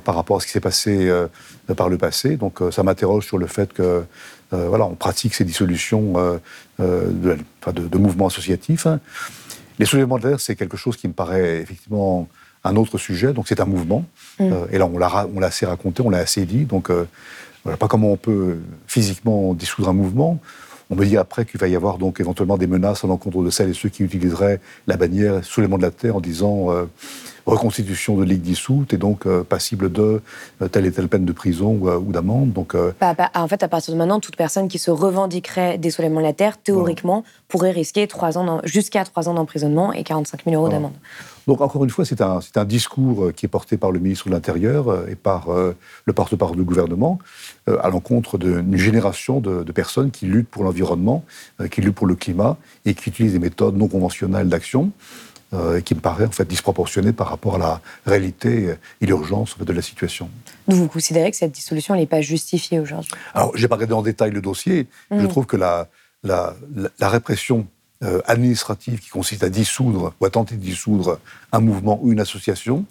par rapport à ce qui s'est passé par le passé. Donc, ça m'interroge sur le fait que voilà, on pratique ces dissolutions de, de, mouvements associatifs. Les soulèvements de la Terre, c'est quelque chose qui me paraît effectivement un autre sujet. Donc c'est un mouvement. Mm. Euh, et là, on l'a assez raconté, on l'a assez dit. Donc euh, voilà, pas comment on peut physiquement dissoudre un mouvement. On me dit après qu'il va y avoir donc éventuellement des menaces à l'encontre de celles et ceux qui utiliseraient la bannière sous les monts de la terre en disant euh, reconstitution de ligue dissoute et donc passible de telle et telle peine de prison ou, d'amende. Donc, bah, bah, en fait, à partir de maintenant, toute personne qui se revendiquerait des soulèvements de la terre, théoriquement, pourrait risquer jusqu'à 3 ans d'emprisonnement et 45 000 euros d'amende. Donc, encore une fois, c'est un, un, discours euh, qui est porté par le ministre de l'Intérieur euh, et par euh, le porte-parole du gouvernement à l'encontre d'une génération de, personnes qui luttent pour l'environnement, qui luttent pour le climat et qui utilisent des méthodes non conventionnelles d'action. Et qui me paraît en fait disproportionnées par rapport à la réalité et l'urgence de la situation. vous considérez que cette dissolution n'est pas justifiée aujourd'hui? Alors, j'ai pas regardé en détail le dossier. Je mmh. trouve que la, la, la répression euh, administrative qui consiste à dissoudre ou à tenter de dissoudre un mouvement ou une association,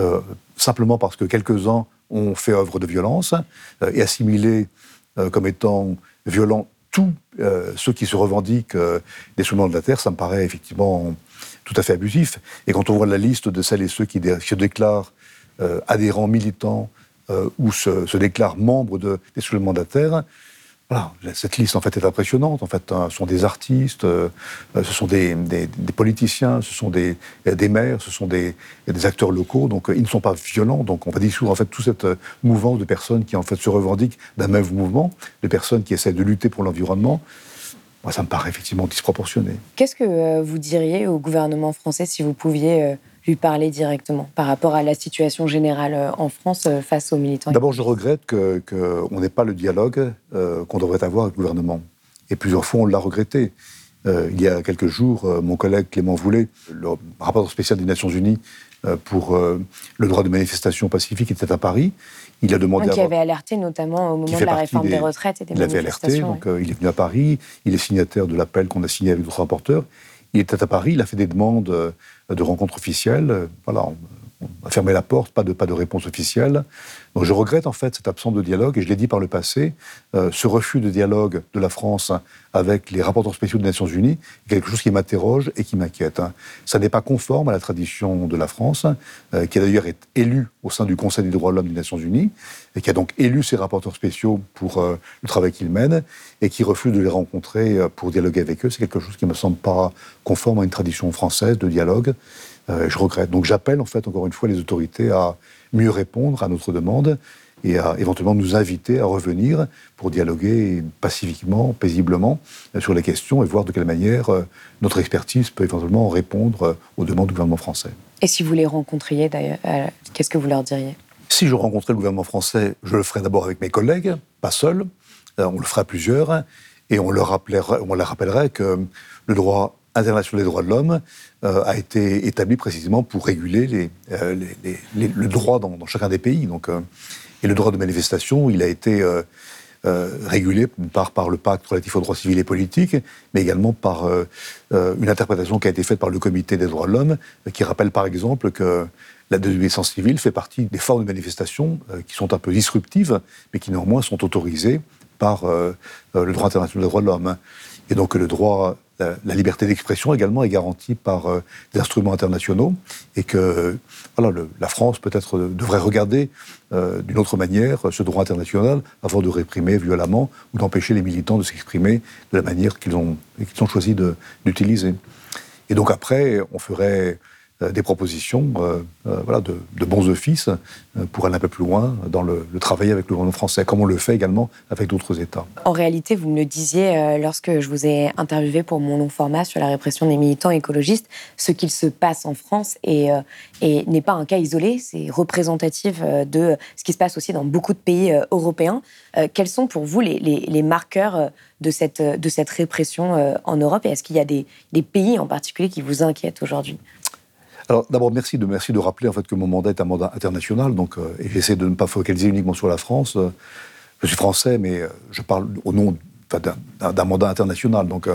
euh, simplement parce que quelques-uns ont fait œuvre de violence euh, et assimilé comme étant violents tous ceux qui se revendiquent des soulèvements de la terre, ça me paraît effectivement tout à fait abusif. Et quand on voit la liste de celles et ceux qui se déclarent adhérents militants ou se, déclarent membres de, des la terre, voilà, cette liste en fait est impressionnante. En fait, hein, ce sont des artistes, euh, ce sont des, politiciens, ce sont des, des maires, ce sont des, acteurs locaux. Donc, euh, ils ne sont pas violents. Donc, on va dissoudre en fait toute cette euh, mouvance de personnes qui en fait se revendiquent d'un même mouvement, de personnes qui essaient de lutter pour l'environnement. Moi, ça me paraît effectivement disproportionné. Qu'est-ce que vous diriez au gouvernement français si vous pouviez lui parler directement par rapport à la situation générale euh, en France euh, face aux militants? D'abord, je regrette qu'on n'ait pas le dialogue euh, qu'on devrait avoir avec le gouvernement. Et plusieurs fois, on l'a regretté. il y a quelques jours, mon collègue Clément Voulet, le rapporteur spécial des Nations Unies pour le droit de manifestation pacifique, était à Paris. Il a demandé. Qui avait alerté notamment au moment de la réforme des, retraites et des Il avait alerté, donc il est venu à Paris. Il est signataire de l'appel qu'on a signé avec d'autres rapporteurs. Il était à Paris, il a fait des demandes euh, de rencontres officielles. Euh, voilà, on, a fermé la porte, pas de, pas de réponse officielle. Donc je regrette en fait cette absence de dialogue, et je l'ai dit par le passé, euh, ce refus de dialogue de la France avec les rapporteurs spéciaux des Nations Unies est quelque chose qui m'interroge et qui m'inquiète. Hein. Ça n'est pas conforme à la tradition de la France, qui a d'ailleurs été élue au sein du Conseil des droits de l'homme des Nations Unies, et qui a donc élu ses rapporteurs spéciaux pour le travail qu'ils mènent, et qui refuse de les rencontrer pour dialoguer avec eux. C'est quelque chose qui ne me semble pas conforme à une tradition française de dialogue. Euh, je regrette. Donc j'appelle en fait encore une fois les autorités à mieux répondre à notre demande et à éventuellement nous inviter à revenir pour dialoguer pacifiquement, paisiblement euh, sur les questions et voir de quelle manière euh, notre expertise peut éventuellement répondre aux demandes du gouvernement français. Et si vous les rencontriez d'ailleurs, qu'est-ce que vous leur diriez? Si je rencontrais le gouvernement français, je le ferais d'abord avec mes collègues, pas seul, on le ferait à plusieurs, et on leur rappellerait, on leur rappellerait que le droit international des droits de l'homme euh, a été établi précisément pour réguler euh, le droit dans, chacun des pays. Donc, euh, et le droit de manifestation, il a été régulé par, par le pacte relatif aux droits civils et politiques, mais également par une interprétation qui a été faite par le Comité des droits de l'homme, qui rappelle par exemple que la désobéissance civile fait partie des formes de manifestation qui sont un peu disruptives, mais qui néanmoins sont autorisées par le droit international des droits de l'homme. Et donc le droit la, liberté d'expression également est garantie par euh, des instruments internationaux et que voilà, la France peut-être devrait regarder euh, d'une autre manière ce droit international avant de réprimer violemment ou d'empêcher les militants de s'exprimer de la manière qu'ils ont, qu'ils ont choisi d'utiliser. Et donc après, on ferait euh, des propositions euh, euh, voilà, de, bons offices pour aller un peu plus loin dans le, travail avec le gouvernement français, comme on le fait également avec d'autres États. En réalité, vous me le disiez lorsque je vous ai interviewé pour mon long format sur la répression des militants écologistes, ce qu'il se passe en France et, n'est pas un cas isolé, c'est représentatif de ce qui se passe aussi dans beaucoup de pays européens. Quels sont pour vous les, marqueurs de cette, répression en Europe? Et est-ce qu'il y a des pays en particulier qui vous inquiètent aujourd'hui? Alors d'abord, merci de, merci de rappeler en fait, que mon mandat est un mandat international, donc, euh, et j'essaie de ne pas focaliser uniquement sur la France. Euh, je suis français, mais euh, je parle au nom d'un mandat international. Donc,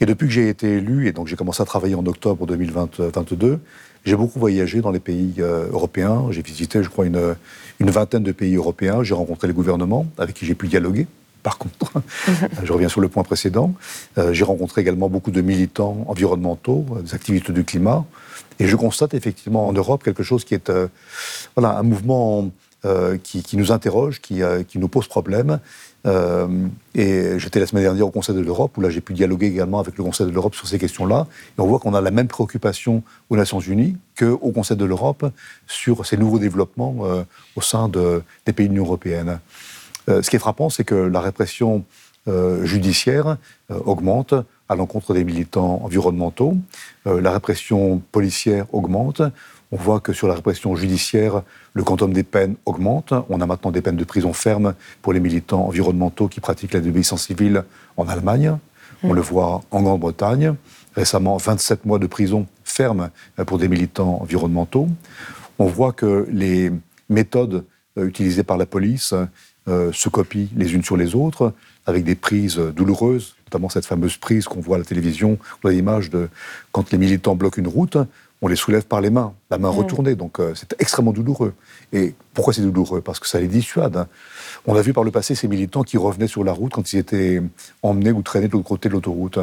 et depuis que j'ai été élu, et donc j'ai commencé à travailler en octobre 2022, j'ai beaucoup voyagé dans les pays européens. J'ai visité, je crois, une, une vingtaine de pays européens. J'ai rencontré les gouvernements avec qui j'ai pu dialoguer par contre. je reviens sur le point précédent. j'ai rencontré également beaucoup de militants environnementaux, des activistes du climat. Et je constate effectivement en Europe quelque chose qui est euh, voilà, un mouvement euh, qui, nous interroge, qui, euh, qui, nous pose problème. et j'étais la semaine dernière au Conseil de l'Europe, où là j'ai pu dialoguer également avec le Conseil de l'Europe sur ces questions-là. Et on voit qu'on a la même préoccupation aux Nations Unies qu'au Conseil de l'Europe sur ces nouveaux développements au sein de, des pays de l'Union européenne. ce qui est frappant, c'est que la répression judiciaire augmente à l'encontre des militants environnementaux. Euh, la répression policière augmente. On voit que sur la répression judiciaire, le quantum des peines augmente. On a maintenant des peines de prison ferme pour les militants environnementaux qui pratiquent la désobéissance civile en Allemagne. On le voit en Grande-Bretagne. Récemment, 27 mois de prison ferme pour des militants environnementaux. On voit que les méthodes euh, utilisées par la police euh, se copient les unes sur les autres, avec des prises douloureuses notamment cette fameuse prise qu'on voit à la télévision, on a l'image de quand les militants bloquent une route, on les soulève par les mains, la main mm. retournée. Donc euh, c'est extrêmement douloureux. Et pourquoi c'est douloureux? Parce que ça les dissuade. Hein. On a vu par le passé ces militants qui revenaient sur la route quand ils étaient emmenés ou traînés de l'autre côté de l'autoroute.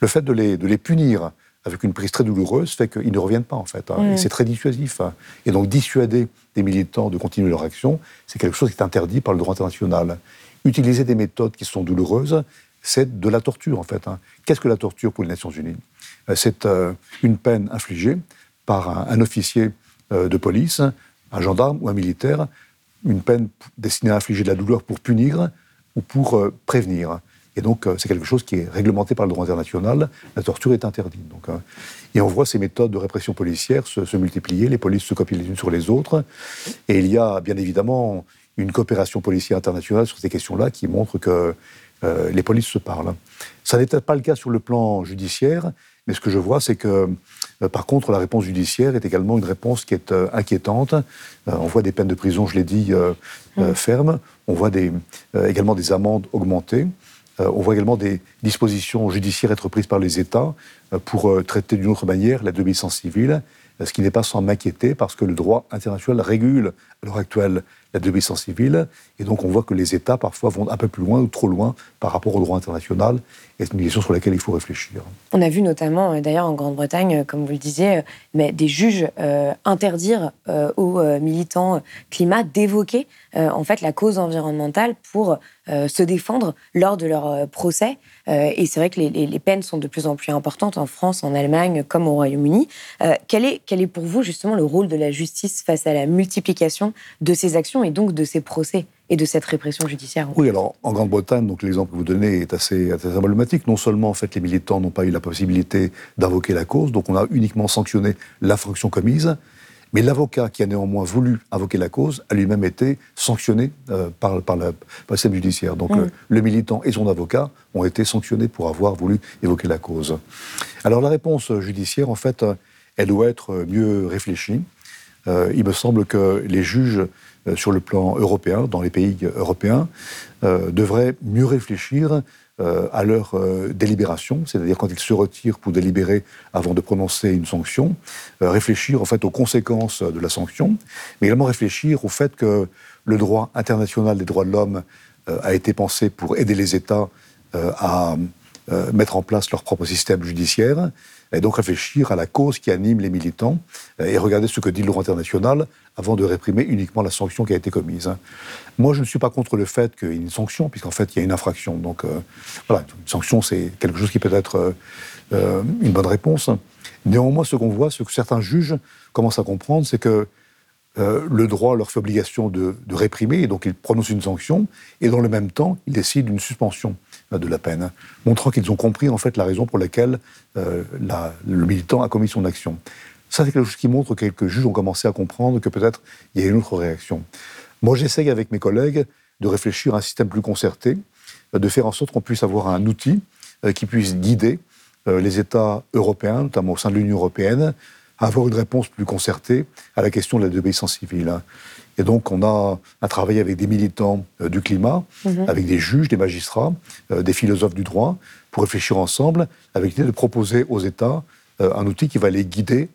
Le fait de les, de les punir avec une prise très douloureuse fait qu'ils ne reviennent pas en fait. Hein. Mm. c'est très dissuasif. Hein. Et donc dissuader des militants de continuer leur action, c'est quelque chose qui est interdit par le droit international. Utiliser des méthodes qui sont douloureuses, c'est de la torture en fait. Hein. Qu'est-ce que la torture pour les Nations Unies? Euh, C'est euh, une peine infligée par un, officier euh, de police, un gendarme ou un militaire, une peine destinée à infliger de la douleur pour punir ou pour prévenir. Et donc, c'est quelque chose qui est réglementé par le droit international. La torture est interdite. Donc, et on voit ces méthodes de répression policière se, se, multiplier. Les polices se copient les unes sur les autres. Et il y a bien évidemment une coopération policière internationale sur ces questions-là qui montre que euh, les polices se parlent. Ça n'était pas le cas sur le plan judiciaire, mais ce que je vois, c'est que, euh, par contre, la réponse judiciaire est également une réponse qui est euh, inquiétante. on voit des peines de prison, je l'ai dit, mm. fermes. On voit également des amendes augmentées. on voit également des dispositions judiciaires être prises par les États pour traiter d'une autre manière la désobéissance civile ce qui n'est pas sans m'inquiéter parce que le droit international régule à l'heure actuelle la désobéissance civile, et donc on voit que les États parfois vont un peu plus loin ou trop loin par rapport au droit international, et c'est une question sur laquelle il faut réfléchir. On a vu notamment, euh, d'ailleurs en Grande-Bretagne, euh, comme vous le disiez, euh, mais des juges interdire aux militants climat d'évoquer en fait la cause environnementale pour se défendre lors de leur procès. et c'est vrai que les, peines sont de plus en plus importantes en France, en Allemagne, comme au Royaume-Uni. quel, est, quel est pour vous justement le rôle de la justice face à la multiplication de ces actions et donc de ces procès et de cette répression judiciaire. Oui, alors en Grande-Bretagne, donc l'exemple que vous donnez est assez, assez emblématique. Non seulement en fait les militants n'ont pas eu la possibilité d'invoquer la cause, donc on a uniquement sanctionné l'infraction commise, mais l'avocat qui a néanmoins voulu invoquer la cause a lui-même été sanctionné euh, par, par, le système judiciaire. Donc mm. le, militant et son avocat ont été sanctionnés pour avoir voulu évoquer la cause. Alors la réponse judiciaire, en fait, elle doit être mieux réfléchie. Euh, il me semble que les juges euh, sur le plan européen, dans les pays européens, euh, devraient mieux réfléchir à leur délibération, c'est-à-dire quand ils se retirent pour délibérer avant de prononcer une sanction, réfléchir en fait aux conséquences de la sanction, mais également réfléchir au fait que le droit international des droits de l'homme a été pensé pour aider les États à mettre en place leur propre système judiciaire, et donc réfléchir à la cause qui anime les militants euh, et regarder ce que dit le droit international avant de réprimer uniquement la sanction qui a été commise. Moi, je ne suis pas contre le fait qu'il y ait une sanction, puisqu'en fait, il y a une infraction. Donc, euh, voilà, une sanction, c'est quelque chose qui peut être euh, une bonne réponse. Néanmoins, ce qu'on voit, ce que certains juges commencent à comprendre, c'est que le droit leur fait obligation de, de, réprimer, et donc ils prononcent une sanction, et dans le même temps, ils décident d'une suspension de la peine, montrant qu'ils ont compris en fait la raison pour laquelle euh, le militant a commis son action. Ça, c'est quelque chose qui montre que quelques juges ont commencé à comprendre que peut-être il y a une autre réaction. Moi, j'essaye avec mes collègues de réfléchir à un système plus concerté, de faire en sorte qu'on puisse avoir un outil euh, qui puisse guider euh, les États européens, notamment au sein de l'Union européenne, à avoir une réponse plus concertée à la question de la désobéissance civile. Et donc, on a à travailler avec des militants euh, du climat, mhm. avec des juges, des magistrats, euh, des philosophes du droit, pour réfléchir ensemble, avec l'idée de proposer aux États euh, un outil qui va les guider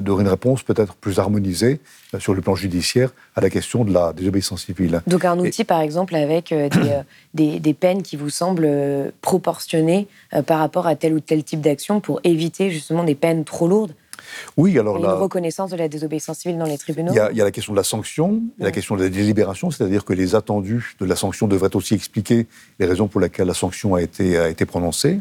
dans une réponse peut-être plus harmonisée sur le plan judiciaire à la question de la désobéissance civile. Donc un outil, par exemple, avec des, des, peines qui vous semblent proportionnées par rapport à tel ou tel type d'action pour éviter justement des peines trop lourdes oui, alors la reconnaissance de la désobéissance civile dans les tribunaux. Il y a, la question de la sanction, la question de la délibération, c'est-à-dire que les attendus de la sanction devraient aussi expliquer les raisons pour lesquelles la sanction a été, a été prononcée.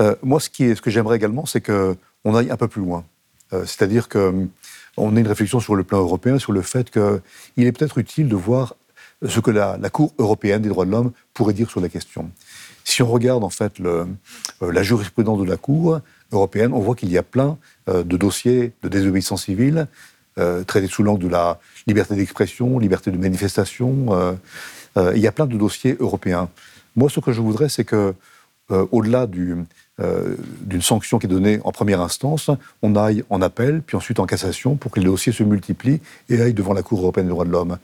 Euh, moi, ce, qui est, ce que j'aimerais également, c'est qu'on aille un peu plus loin. Euh, c'est-à-dire qu'on hum, ait une réflexion sur le plan européen, sur le fait qu'il est peut-être utile de voir ce que la, Cour européenne des droits de l'homme pourrait dire sur la question. Si on regarde en fait le, euh, la jurisprudence de la Cour, européenne, on voit qu'il y a plein euh, de dossiers de désobéissance civile euh, traités sous l'angle de la liberté d'expression, liberté de manifestation. Euh, il y a plein de dossiers européens. Moi, ce que je voudrais, c'est que, au-delà d'une sanction qui est donnée en première instance, on aille en appel, puis ensuite en cassation, pour que les dossiers se multiplient et aillent devant la Cour européenne des droits de l'homme.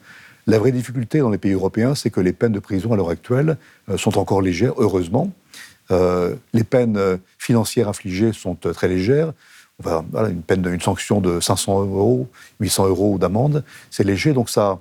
La vraie difficulté dans les pays européens, c'est que les peines de prison à l'heure actuelle sont encore légères, heureusement. Euh, les peines euh, financières infligées sont euh, très légères. une peine, une sanction de 500 euros, 800 euros d'amende, c'est léger, donc ça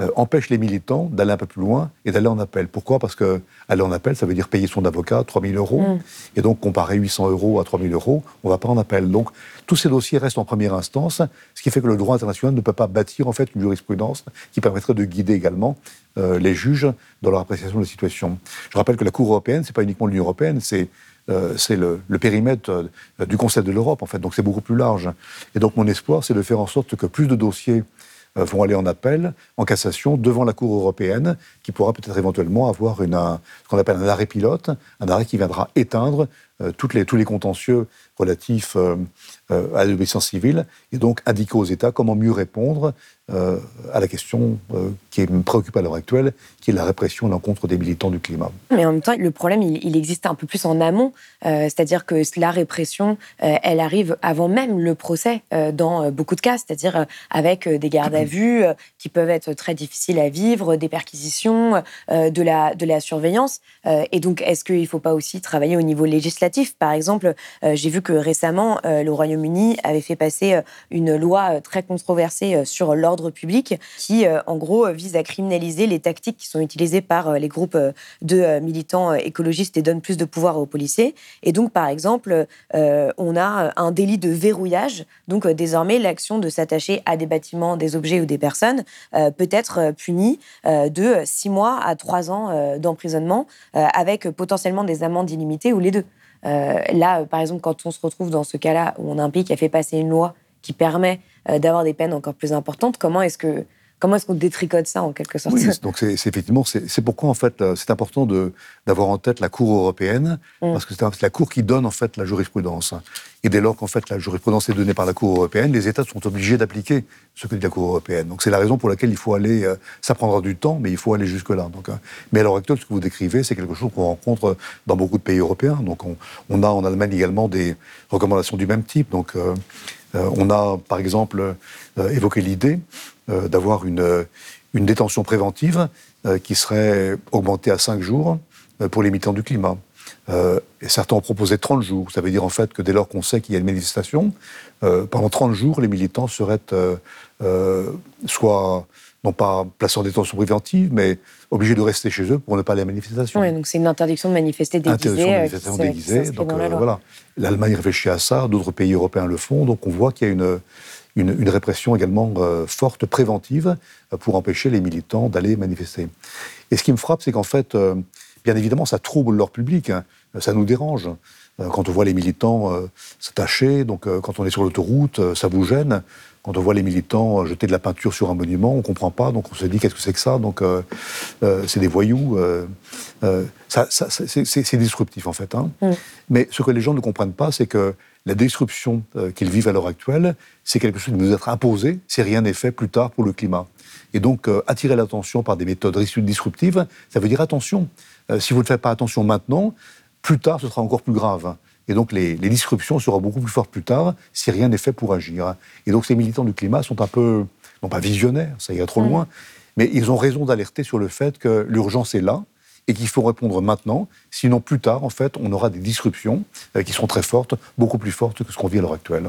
euh, empêche les militants d'aller un peu plus loin et d'aller en appel. Pourquoi? Parce que aller en appel, ça veut dire payer son avocat 3 000 euros. Mm. Et donc, comparer 800 euros à 3 000 euros, on ne va pas en appel. Donc, tous ces dossiers restent en première instance, ce qui fait que le droit international ne peut pas bâtir en fait une jurisprudence qui permettrait de guider également euh, les juges dans leur appréciation de la situation. Je rappelle que la Cour européenne, c'est pas uniquement l'Union européenne, c'est euh, c'est le, le, périmètre du Conseil de l'Europe, en fait. Donc c'est beaucoup plus large. Et donc mon espoir, c'est de faire en sorte que plus de dossiers vont aller en appel, en cassation, devant la Cour européenne, qui pourra peut-être éventuellement avoir ce qu'on appelle un arrêt pilote, un arrêt qui viendra éteindre euh, les, tous les contentieux relatifs euh, euh, à l'obéissance civile, et donc indiquer aux États comment mieux répondre à la question qui me préoccupe à l'heure actuelle, qui est la répression à l'encontre des militants du climat. Mais en même temps, le problème, il, existe un peu plus en amont, c'est-à-dire que la répression, elle arrive avant même le procès dans beaucoup de cas, c'est-à-dire avec des gardes à vue qui peuvent être très difficiles à vivre, des perquisitions, de la surveillance. et donc, est-ce qu'il ne faut pas aussi travailler au niveau législatif par exemple, euh, j'ai vu que récemment, euh, le Royaume-Uni avait fait passer euh, une loi très controversée sur l'ordre public qui, en gros, vise à criminaliser les tactiques qui sont utilisées par les groupes de militants écologistes et donne plus de pouvoir aux policiers. Et donc, par exemple, on a un délit de verrouillage. Donc, désormais, l'action de s'attacher à des bâtiments, des objets ou des personnes peut être punie de six mois à trois ans d'emprisonnement avec potentiellement des amendes illimitées ou les deux. Euh, là, par exemple, quand on se retrouve dans ce cas-là où on a un pays qui a fait passer une loi qui permet euh, d'avoir des peines encore plus importantes, comment est-ce que Comment est-ce qu'on détricote ça en quelque sorte Oui, donc c'est effectivement c'est pourquoi en fait euh, c'est important d'avoir en tête la Cour européenne mm. parce que c'est la Cour qui donne en fait la jurisprudence. Et dès lors qu'en fait la jurisprudence est donnée par la Cour européenne, les États sont obligés d'appliquer ce que dit la Cour européenne. Donc c'est la raison pour laquelle il faut aller. Euh, ça prendra du temps, mais il faut aller jusque là. Donc, euh, mais à l'heure actuelle, ce que vous décrivez, c'est quelque chose qu'on rencontre dans beaucoup de pays européens. Donc on, on, a en Allemagne également des recommandations du même type. Donc on a par exemple évoqué l'idée euh, d'avoir une, une, détention préventive euh, qui serait augmentée à 5 jours pour les militants du climat. et certains ont proposé 30 jours. Ça veut dire en fait que dès lors qu'on sait qu'il y a une manifestation, pendant 30 jours, les militants seraient soit non pas placés en détention préventive, mais obligés de rester chez eux pour ne pas aller à la manifestation. Oui, donc c'est une interdiction de manifester déguisée. Interdiction de manifestation déguisée. Donc voilà, l'Allemagne réfléchit à ça, d'autres pays européens le font, donc on voit qu'il y a une, une, répression également euh, forte, préventive, euh, pour empêcher les militants d'aller manifester. Et ce qui me frappe, c'est qu'en fait, euh, bien évidemment, ça trouble leur public, hein. ça nous dérange. Quand on voit les militants s'attacher, donc quand on est sur l'autoroute, ça vous gêne. Quand on voit les militants jeter de la peinture sur un monument, on ne comprend pas, donc on se dit qu'est-ce que c'est que ça? Donc c'est des voyous. ça, c'est disruptif en fait. Hein. Mm. Mais ce que les gens ne comprennent pas, c'est que la disruption euh, qu'ils vivent à l'heure actuelle, c'est quelque chose qui nous être imposé si rien n'est fait plus tard pour le climat. Et donc, euh, attirer l'attention par des méthodes disruptives, ça veut dire attention. Euh, si vous ne faites pas attention maintenant, plus tard, ce sera encore plus grave. Et donc, les, disruptions seront beaucoup plus fortes plus tard si rien n'est fait pour agir. Et donc, ces militants du climat sont un peu, non pas visionnaires, ça ira trop mmh. loin, mais ils ont raison d'alerter sur le fait que l'urgence est là, et qu'il faut répondre maintenant. Sinon, plus tard, en fait, on aura des disruptions euh, qui seront très fortes, beaucoup plus fortes que ce qu'on vit à l'heure actuelle.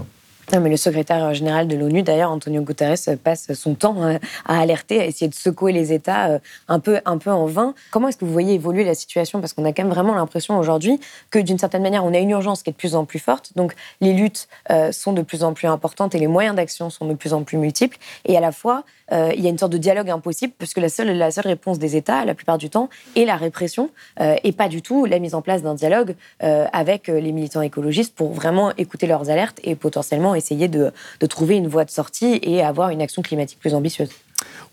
Non, mais le secrétaire général de l'ONU, d'ailleurs, Antonio Guterres, passe son temps hein, à alerter, à essayer de secouer les États euh, un peu, un peu en vain. Comment est-ce que vous voyez évoluer la situation? Parce qu'on a quand même vraiment l'impression aujourd'hui que, d'une certaine manière, on a une urgence qui est de plus en plus forte. Donc, les luttes euh, sont de plus en plus importantes et les moyens d'action sont de plus en plus multiples. Et à la fois, euh, il y a une sorte de dialogue impossible, puisque la seule, la seule réponse des États, la plupart du temps, est la répression, et pas du tout la mise en place d'un dialogue avec les militants écologistes pour vraiment écouter leurs alertes et potentiellement essayer de, trouver une voie de sortie et avoir une action climatique plus ambitieuse.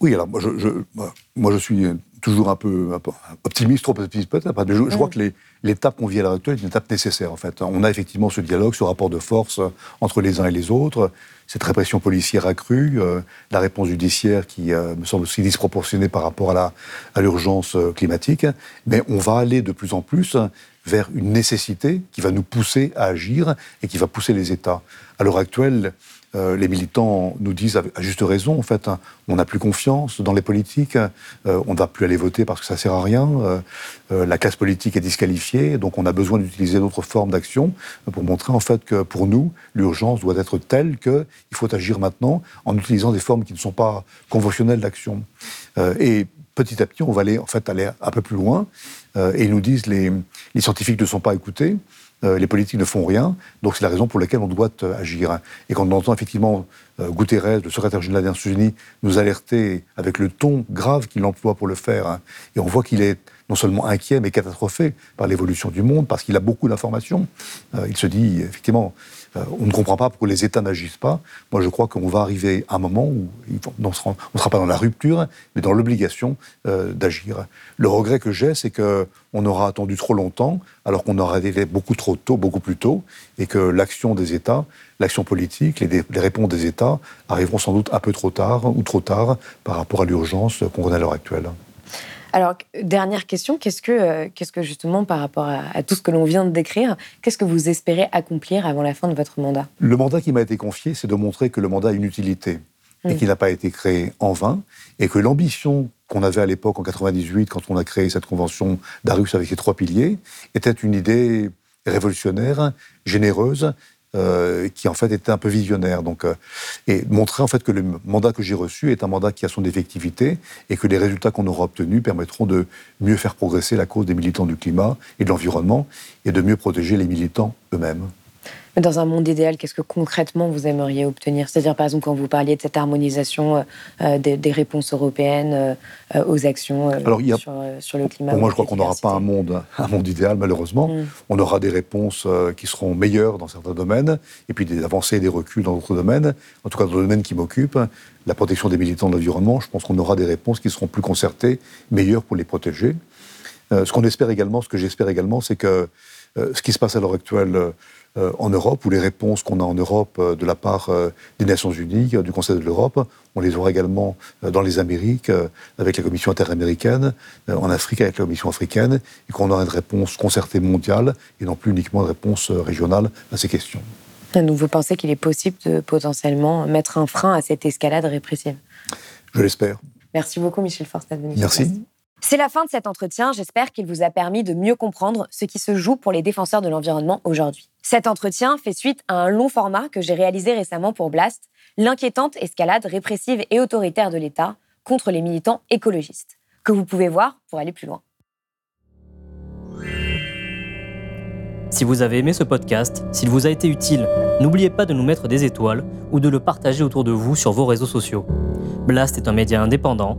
Oui, alors moi je, suis toujours un peu, optimiste, trop optimiste peut-être. Je, je, crois que l'étape qu'on vit à l'heure actuelle est une étape nécessaire en fait. On a effectivement ce dialogue, ce rapport de force entre les uns et les autres, cette répression policière accrue, euh, la réponse judiciaire qui euh, me semble aussi disproportionnée par rapport à l'urgence à euh, climatique. Mais on va aller de plus en plus vers une nécessité qui va nous pousser à agir et qui va pousser les États. À l'heure actuelle, euh, les militants nous disent à juste raison, en fait, hein, on n'a plus confiance dans les politiques, euh, on ne va plus aller voter parce que ça sert à rien, euh, la classe politique est disqualifiée, donc on a besoin d'utiliser d'autres formes d'action pour montrer en fait que pour nous, l'urgence doit être telle qu'il faut agir maintenant en utilisant des formes qui ne sont pas conventionnelles d'action. et petit à petit, on va aller en fait aller un peu plus loin. Euh, et ils nous disent les, les scientifiques ne sont pas écoutés, euh, les politiques ne font rien. Donc c'est la raison pour laquelle on doit euh, agir. Et quand on entend effectivement Guterres, le secrétaire général des Nations Unies, nous alerter avec le ton grave qu'il emploie pour le faire, hein, et on voit qu'il est non seulement inquiet, mais catastrophé par l'évolution du monde, parce qu'il a beaucoup d'informations. il se dit, effectivement, euh, on ne comprend pas pourquoi les États n'agissent pas. Moi, je crois qu'on va arriver à un moment où on ne sera, pas dans la rupture, mais dans l'obligation euh, d'agir. Le regret que j'ai, c'est qu'on aura attendu trop longtemps, alors qu'on aura été beaucoup trop tôt, beaucoup plus tôt, et que l'action des États, l'action politique, les, les, réponses des États arriveront sans doute un peu trop tard ou trop tard par rapport à l'urgence qu'on connaît à l'heure actuelle. Alors, dernière question, qu'est-ce que, euh, qu'est-ce que justement, par rapport à, tout ce que l'on vient de décrire, qu'est-ce que vous espérez accomplir avant la fin de votre mandat? Le mandat qui m'a été confié, c'est de montrer que le mandat a une utilité et hmm. qu'il n'a pas été créé en vain, et que l'ambition qu'on avait à l'époque en 98, quand on a créé cette convention d'Arus avec ses trois piliers, était une idée révolutionnaire, généreuse, euh, qui en fait était un peu visionnaire. Donc, euh, et montrer en fait que le mandat que j'ai reçu est un mandat qui a son effectivité et que les résultats qu'on aura obtenus permettront de mieux faire progresser la cause des militants du climat et de l'environnement et de mieux protéger les militants eux-mêmes dans un monde idéal, qu'est-ce que concrètement vous aimeriez obtenir? C'est-à-dire, par exemple, quand vous parliez de cette harmonisation euh, euh, des, réponses européennes euh, aux actions sur, le climat. Pour moi, je crois qu'on n'aura pas un monde, un monde idéal, malheureusement. Mm. On aura des réponses qui seront meilleures dans certains domaines, et puis des avancées et des reculs dans d'autres domaines. En tout cas, dans le domaine qui m'occupe, la protection des militants de l'environnement, je pense qu'on aura des réponses qui seront plus concertées, meilleures pour les protéger. ce qu'on espère également, ce que j'espère également, c'est que ce qui se passe à l'heure actuelle euh, en Europe, ou les réponses qu'on a en Europe euh, de la part euh, des Nations Unies, du Conseil de l'Europe, on les aura également dans les Amériques, avec la Commission interaméricaine, en Afrique avec la Commission africaine, et qu'on aura une réponse concertée mondiale, et non plus uniquement une réponse régionale à ces questions. Donc vous pensez qu'il est possible de potentiellement mettre un frein à cette escalade répressive? Je l'espère. Merci beaucoup Michel Forst Merci. C'est la fin de cet entretien. J'espère qu'il vous a permis de mieux comprendre ce qui se joue pour les défenseurs de l'environnement aujourd'hui. Cet entretien fait suite à un long format que j'ai réalisé récemment pour Blast, l'inquiétante escalade répressive et autoritaire de l'État contre les militants écologistes, que vous pouvez voir pour aller plus loin. Si vous avez aimé ce podcast, s'il vous a été utile, n'oubliez pas de nous mettre des étoiles ou de le partager autour de vous sur vos réseaux sociaux. Blast est un média indépendant,